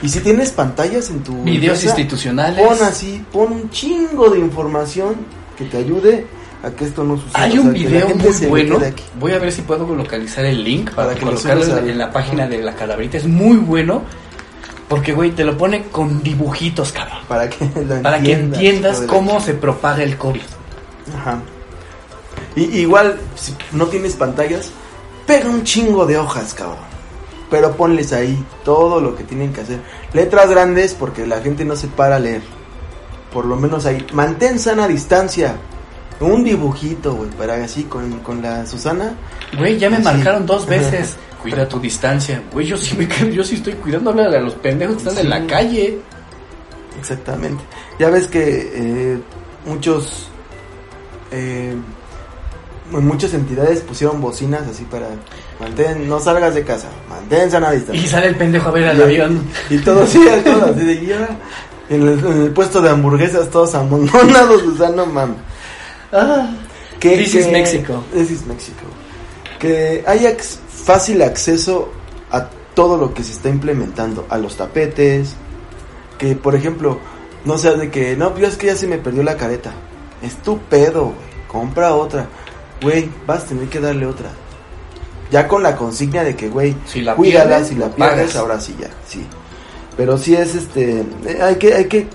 Y si tienes pantallas en tu videos empresa, institucionales. pon así, pon un chingo de información que te ayude a que esto no suceda. Hay o un sea, video muy bueno. Voy a ver si puedo localizar el link para, Para que lo colocarlo en, al- en la página de la calabrita. Es muy bueno. Porque, güey, te lo pone con dibujitos, cabrón. Para que lo Para que entiendas, cómo se propaga el COVID. Ajá. Y, igual, si no tienes pantallas, pega un chingo de hojas, cabrón. Pero ponles ahí todo lo que tienen que hacer. Letras grandes porque la gente no se para a leer. Por lo menos ahí. Mantén sana distancia. Un dibujito, güey, para así con, con la Susana. Güey, ya me Así. marcaron dos veces. Cuida tu distancia. Güey, yo sí me yo sí estoy cuidándole a los pendejos que están en Sí. la calle. Exactamente. Ya ves que eh, muchos eh, muchas entidades pusieron bocinas así para mantén, no salgas de casa, mantén sana Y distancia. sale el pendejo a ver al Y- avión. Y todo sí, todo así de y en el, en el puesto de hamburguesas todos amontonados, o sea, no mames. Ah, Que, This que- is Mexico. This is Mexico. Que haya fácil acceso a todo lo que se está implementando, a los tapetes, que por ejemplo, no sea de que, no, pues es que ya se me perdió la careta. Es tu pedo, güey. Compra otra. Güey, vas a tener que darle otra. Ya con la consigna de que, güey, Si la cuídala, pierdes, si la pierdes, pagas. ahora sí ya, sí. Pero sí es este, eh, hay que, hay que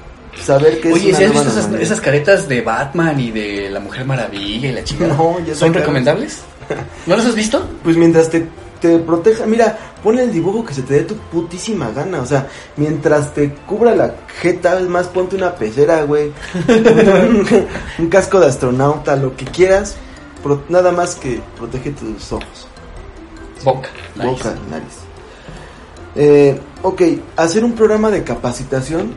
saber que es Oye, una ¿sí has visto esas, caretas de Batman y de la Mujer Maravilla y la chingada? No, ya ¿Son recomendables? ¿No las has visto? Pues mientras te, te proteja, mira, ponle el dibujo que se te dé tu putísima gana. O sea, mientras te cubra la jeta, es más, ponte una pecera, güey. un, un casco de astronauta, lo que quieras. pro- nada más que protege tus ojos, Boca. Nice. boca, nariz. Eh, ok, hacer un programa de capacitación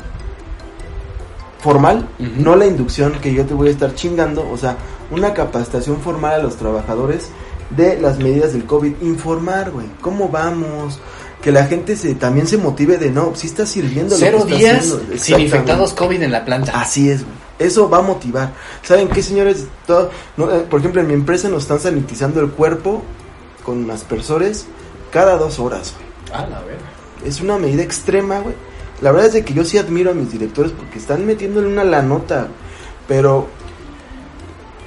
formal, no la inducción que yo te voy a estar chingando, o sea, una capacitación formal a los trabajadores de las medidas del COVID, informar, güey, cómo vamos, que la gente se también se motive de no, si está sirviendo lo Cero que está días haciendo". sin infectados COVID en la planta. Así es, güey. Eso va a motivar. ¿Saben qué, señores? Todo- no, eh, por ejemplo, en mi empresa nos están sanitizando el cuerpo con aspersores cada dos horas, güey. Ah, la verga. Es una medida extrema, güey. La verdad es de que yo sí admiro a mis directores porque están metiéndole una la nota. Pero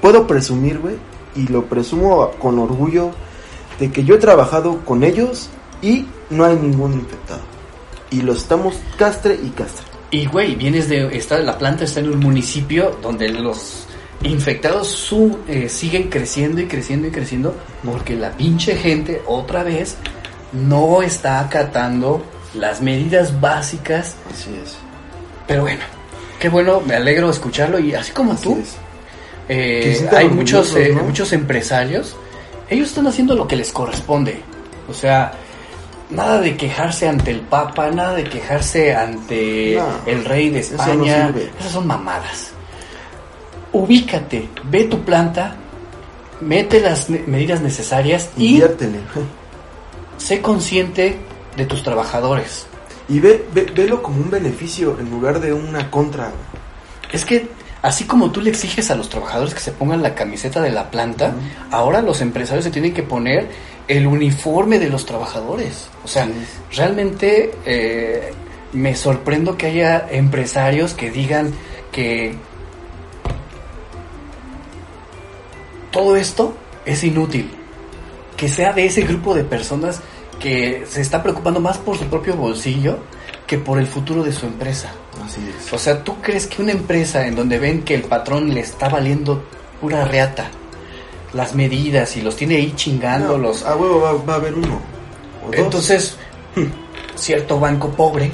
puedo presumir, güey, y lo presumo con orgullo, de que yo he trabajado con ellos y no hay ningún infectado. Y lo estamos castre y castre. Y güey, vienes de. Está, la planta está en un municipio donde los infectados su, eh, siguen creciendo y creciendo y creciendo porque la pinche gente, otra vez, no está acatando las medidas básicas. Así es. Pero bueno, qué bueno, me alegro escucharlo y así como Así tú, eh, hay muchos, eh, ¿no? muchos empresarios, ellos están haciendo lo que les corresponde. O sea, nada de quejarse ante el Papa, nada de quejarse ante No, el rey de no España. sirve. Esas son mamadas. Ubícate, ve tu planta, mete las medidas necesarias y Inviértele. sé consciente de tus trabajadores. Y ve, ve, velo como un beneficio en lugar de una contra. Es que así como tú le exiges a los trabajadores que se pongan la camiseta de la planta, ahora los empresarios se tienen que poner el uniforme de los trabajadores. O sea, Sí. realmente eh, me sorprendo que haya empresarios que digan que todo esto es inútil. Que sea de ese grupo de personas que se está preocupando más por su propio bolsillo que por el futuro de su empresa. Así es. O sea, ¿tú crees que una empresa en donde ven que el patrón le está valiendo pura reata las medidas y los tiene ahí chingándolos? A huevo va, va a haber uno. o dos. Entonces, cierto banco pobre,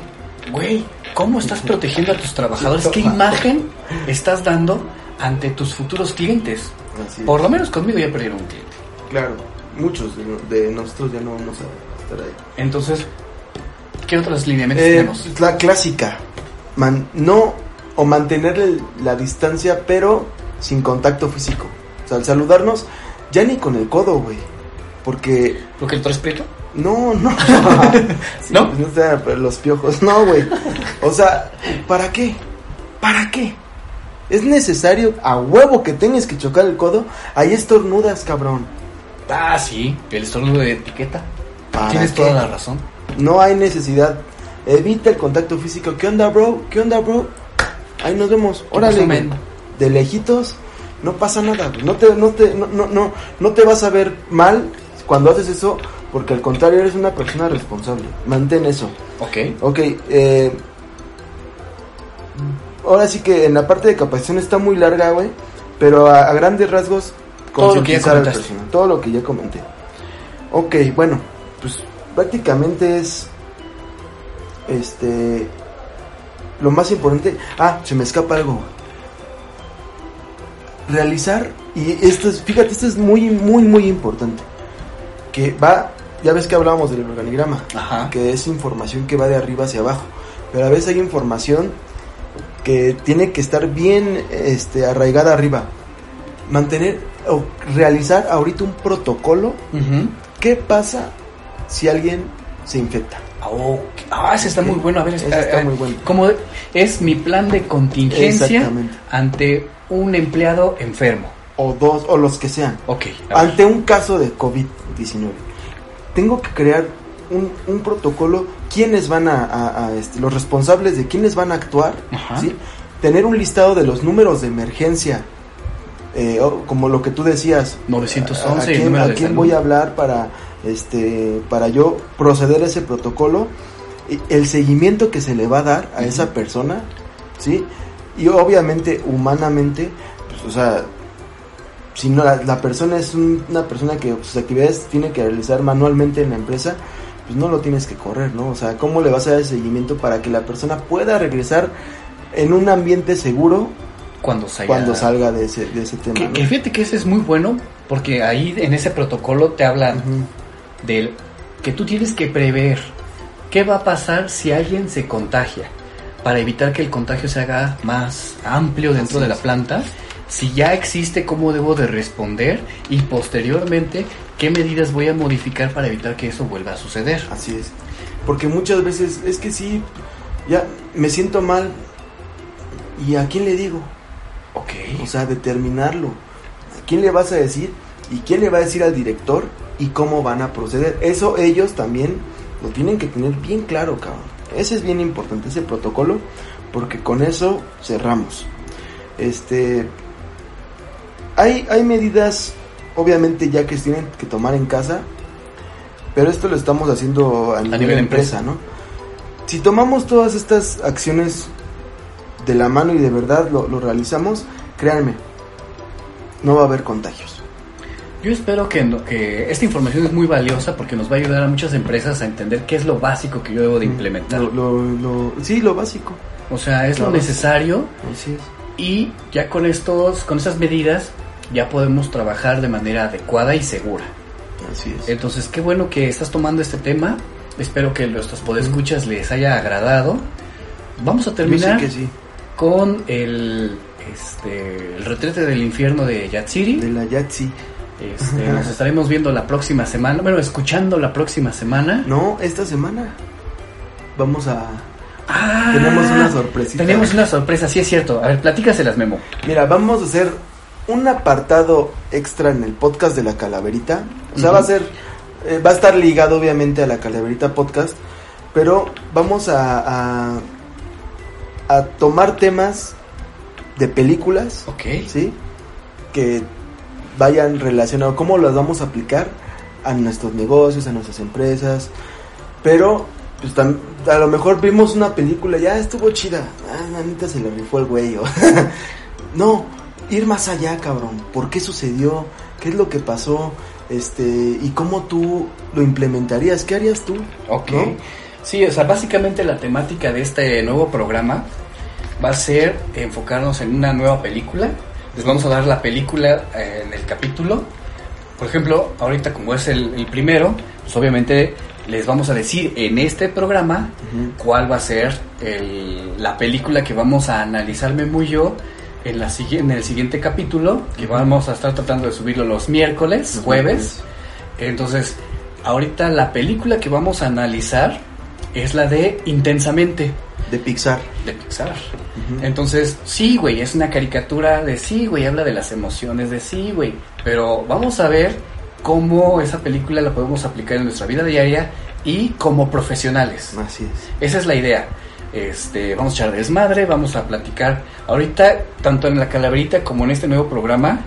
güey, ¿cómo estás protegiendo a tus trabajadores? ¿Qué imagen estás dando ante tus futuros clientes? Así. Por lo menos conmigo ya perdieron un cliente. Claro, muchos de, de nosotros ya no vamos a estar ahí. Entonces, ¿qué otros lineamientos Eh, tenemos? la clásica. Man- no o mantener la distancia, pero sin contacto físico. O sea, al saludarnos, ya ni con el codo, güey. Porque ¿Lo que el traes prieto? no, no. Sí, ¿No? pues, no los piojos, no, güey. O sea, ¿para qué? ¿Para qué? Es necesario a huevo que tengas que chocar el codo. Ahí estornudas, cabrón. Ah, sí, el estornudo de etiqueta. ¿Para Tienes qué? toda la razón. No hay necesidad. Evita el contacto físico. ¿Qué onda, bro? ¿Qué onda, bro? Ahí nos vemos. Órale, pasó? De lejitos, no pasa nada. No te, no te, no, no, no, no te vas a ver mal cuando haces eso, porque al contrario eres una persona responsable. Mantén eso. Ok. Ok, eh, ahora sí que en la parte de capacitación está muy larga, güey, pero a, a grandes rasgos Todo lo que ya comentaste. personal, todo lo que ya comenté. Ok, bueno, pues prácticamente es este lo más importante. Ah, se me escapa algo. Realizar y esto es, fíjate, esto es muy muy muy importante. Que va, ya ves que hablábamos del organigrama Ajá. que es información que va de arriba hacia abajo. Pero a veces hay información que tiene que estar bien este, arraigada arriba. Mantener o realizar ahorita un protocolo. Ujú. ¿Qué pasa si alguien se infecta? Ok. Ah, ese está muy bueno. A ver, está muy bueno. ¿Cómo de- es mi plan de contingencia ante un empleado enfermo? O dos, o los que sean. Ok. Ante un caso de COVID-19. Tengo que crear un, un protocolo. ¿Quiénes van a, a- a, este, los responsables de quiénes van a actuar? Tener un listado de los números de emergencia. eh, como lo que tú decías, 911, ¿A, a quién, de voy a hablar para este para yo proceder a ese protocolo? El seguimiento que se le va a dar a esa persona, ¿sí? Y obviamente, humanamente, pues, o sea, si no, la, la persona es un- una persona que sus actividades tiene que realizar manualmente en la empresa, pues no lo tienes que correr, ¿no? O sea, ¿cómo le vas a dar seguimiento para que la persona pueda regresar en un ambiente seguro Cuando salga. cuando salga de ese, de ese tema? Que, ¿no? que fíjate que ese es muy bueno porque ahí en ese protocolo te hablan. Del que tú tienes que prever qué va a pasar si alguien se contagia para evitar que el contagio se haga más amplio dentro Así de la es. planta. Si ya existe, cómo debo de responder y posteriormente qué medidas voy a modificar para evitar que eso vuelva a suceder. Así es. Porque muchas veces es que sí, ya me siento mal. ¿Y a quién le digo? Ok. O sea, determinarlo. ¿A quién le vas a decir? ¿Y quién le va a decir al director? ¿Y cómo van a proceder? Eso ellos también lo tienen que tener bien claro, cabrón. Ese es bien importante, ese protocolo, porque con eso cerramos. Este. Hay, hay medidas, obviamente, ya que se tienen que tomar en casa, pero esto lo estamos haciendo a nivel, empresa, ¿no? Si tomamos todas estas acciones de la mano y de verdad lo, lo realizamos, créanme, no va a haber contagios. Yo espero que, no- que esta información es muy valiosa porque nos va a ayudar a muchas empresas a entender qué es lo básico que yo debo de implementar. Lo, lo- lo- sí, lo básico. O sea, es lo necesario Así es. y ya con estos, con esas medidas ya podemos trabajar de manera adecuada y segura. Así es. Entonces, qué bueno que estás tomando este tema. Espero que nuestros podescuchas les haya agradado. Vamos a terminar sé que sí. con el este el retrete del infierno de Yatsiri. De la Yatsi. Este, nos estaremos viendo la próxima semana, bueno, escuchando la próxima semana. No, esta semana vamos a. Ah, Tenemos una sorpresita. Tenemos una sorpresa, sí es cierto. A ver, platícaselas, Memo. Mira, vamos a hacer un apartado extra en el podcast de la calaverita. O sea, va a ser, eh, va a estar ligado obviamente a la calaverita podcast, pero vamos a, a, a tomar temas de películas, Ok. ¿sí? Que vayan relacionados, cómo las vamos a aplicar a nuestros negocios, a nuestras empresas, pero pues a lo mejor vimos una película, ya estuvo chida, ah, manita se le rifó el güey, no, ir más allá, cabrón, ¿por qué sucedió? ¿Qué es lo que pasó? Este, y cómo tú lo implementarías, ¿qué harías tú? Ok. ¿No? Sí, o sea, básicamente la temática de este nuevo programa va a ser enfocarnos en una nueva película. Les vamos a dar la película eh, en el capítulo. Por ejemplo, ahorita como es el, el primero, pues obviamente les vamos a decir en este programa cuál va a ser el- la película que vamos a analizar Memo y yo en, la, en el siguiente capítulo, que vamos a estar tratando de subirlo los miércoles, jueves. Entonces, ahorita la película que vamos a analizar es la de Intensamente, De Pixar. de Pixar. Entonces, sí, güey, es una caricatura de sí, güey, habla de las emociones de sí, güey. Pero vamos a ver cómo esa película la podemos aplicar en nuestra vida diaria y como profesionales. Así es. Esa es la idea. Este, vamos a echar desmadre, vamos a platicar. Ahorita, tanto en la calaverita como en este nuevo programa,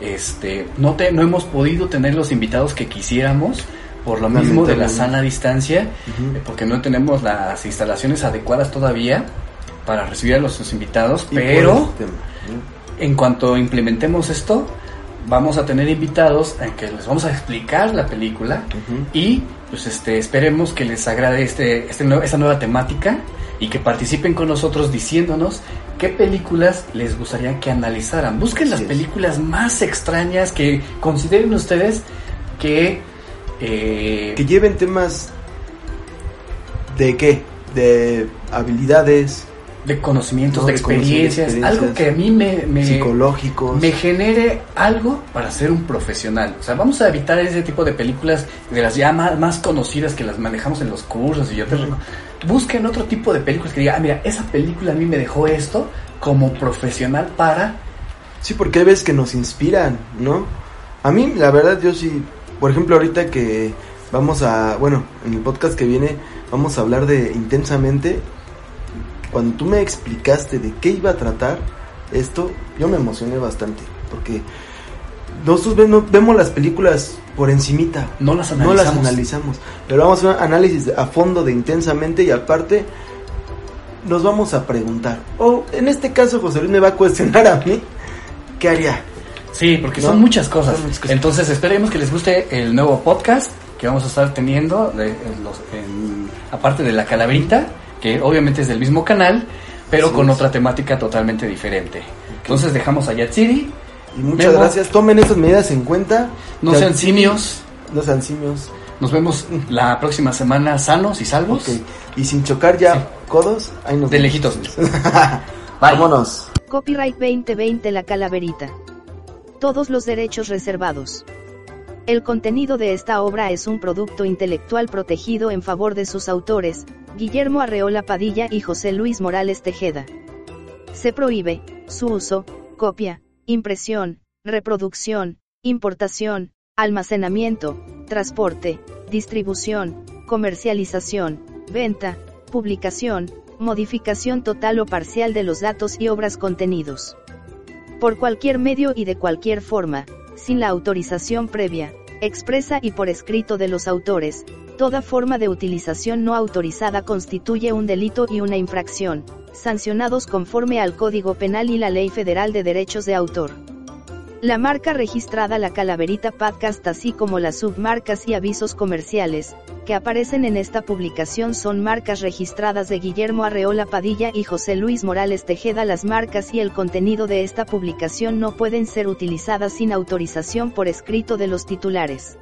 este, no, te, no hemos podido tener los invitados que quisiéramos por lo mismo de la sana distancia, eh, porque no tenemos las instalaciones adecuadas todavía para recibir a los invitados, Y pero en cuanto implementemos esto, vamos a tener invitados en que les vamos a explicar la película y pues este esperemos que les agrade este, este esta nueva temática y que participen con nosotros diciéndonos qué películas les gustaría que analizaran. Busquen las es. películas más extrañas que consideren ustedes que eh, Que lleven temas de qué? De habilidades de conocimientos, No, de experiencias, experiencias algo que a mí me, me, psicológicos. me genere algo para ser un profesional. O sea, vamos a evitar ese tipo de películas de las ya más, más conocidas que las manejamos en los cursos y yo te reco- Busquen otro tipo de películas que diga, ah, mira, esa película a mí me dejó esto como profesional para... Sí, porque hay veces que nos inspiran, ¿no? A mí, la verdad, yo sí, por ejemplo, ahorita que vamos a, bueno, en el podcast que viene, vamos a hablar de intensamente. Cuando tú me explicaste de qué iba a tratar esto, yo me emocioné bastante, porque nosotros ve- no- vemos las películas por encimita, No las no analizamos. las analizamos, pero vamos a hacer un análisis a fondo de intensamente y aparte nos vamos a preguntar, o en este caso José Luis me va a cuestionar a mí, ¿qué haría? Sí, porque ¿No? son muchas cosas. Son muchas cosas. Entonces esperemos que les guste el nuevo podcast que vamos a estar teniendo, de, en los- en- aparte de la calaverita, que obviamente es del mismo canal, pero Así con es. otra temática totalmente diferente. Entonces dejamos a Yatsiri, Y muchas Memo. gracias, tomen estas medidas en cuenta. no sean simios, No sean simios. nos vemos la próxima semana sanos y salvos. Y sin chocar ya Sí. codos, ahí nos De vemos. lejitos. Vámonos. Copyright 2020 La Calaverita. Todos los derechos reservados. El contenido de esta obra es un producto intelectual protegido en favor de sus autores, Guillermo Arreola Padilla y José Luis Morales Tejeda. Se prohíbe su uso, copia, impresión, reproducción, importación, almacenamiento, transporte, distribución, comercialización, venta, publicación, modificación total o parcial de los datos y obras contenidos. Por cualquier medio y de cualquier forma, sin la autorización previa, expresa y por escrito de los autores, toda forma de utilización no autorizada constituye un delito y una infracción, sancionados conforme al Código Penal y la Ley Federal de Derechos de Autor. La marca registrada La Calaverita Podcast así como las submarcas y avisos comerciales, que aparecen en esta publicación son marcas registradas de Guillermo Arreola Padilla y José Luis Morales Tejeda. Las marcas y el contenido de esta publicación no pueden ser utilizadas sin autorización por escrito de los titulares.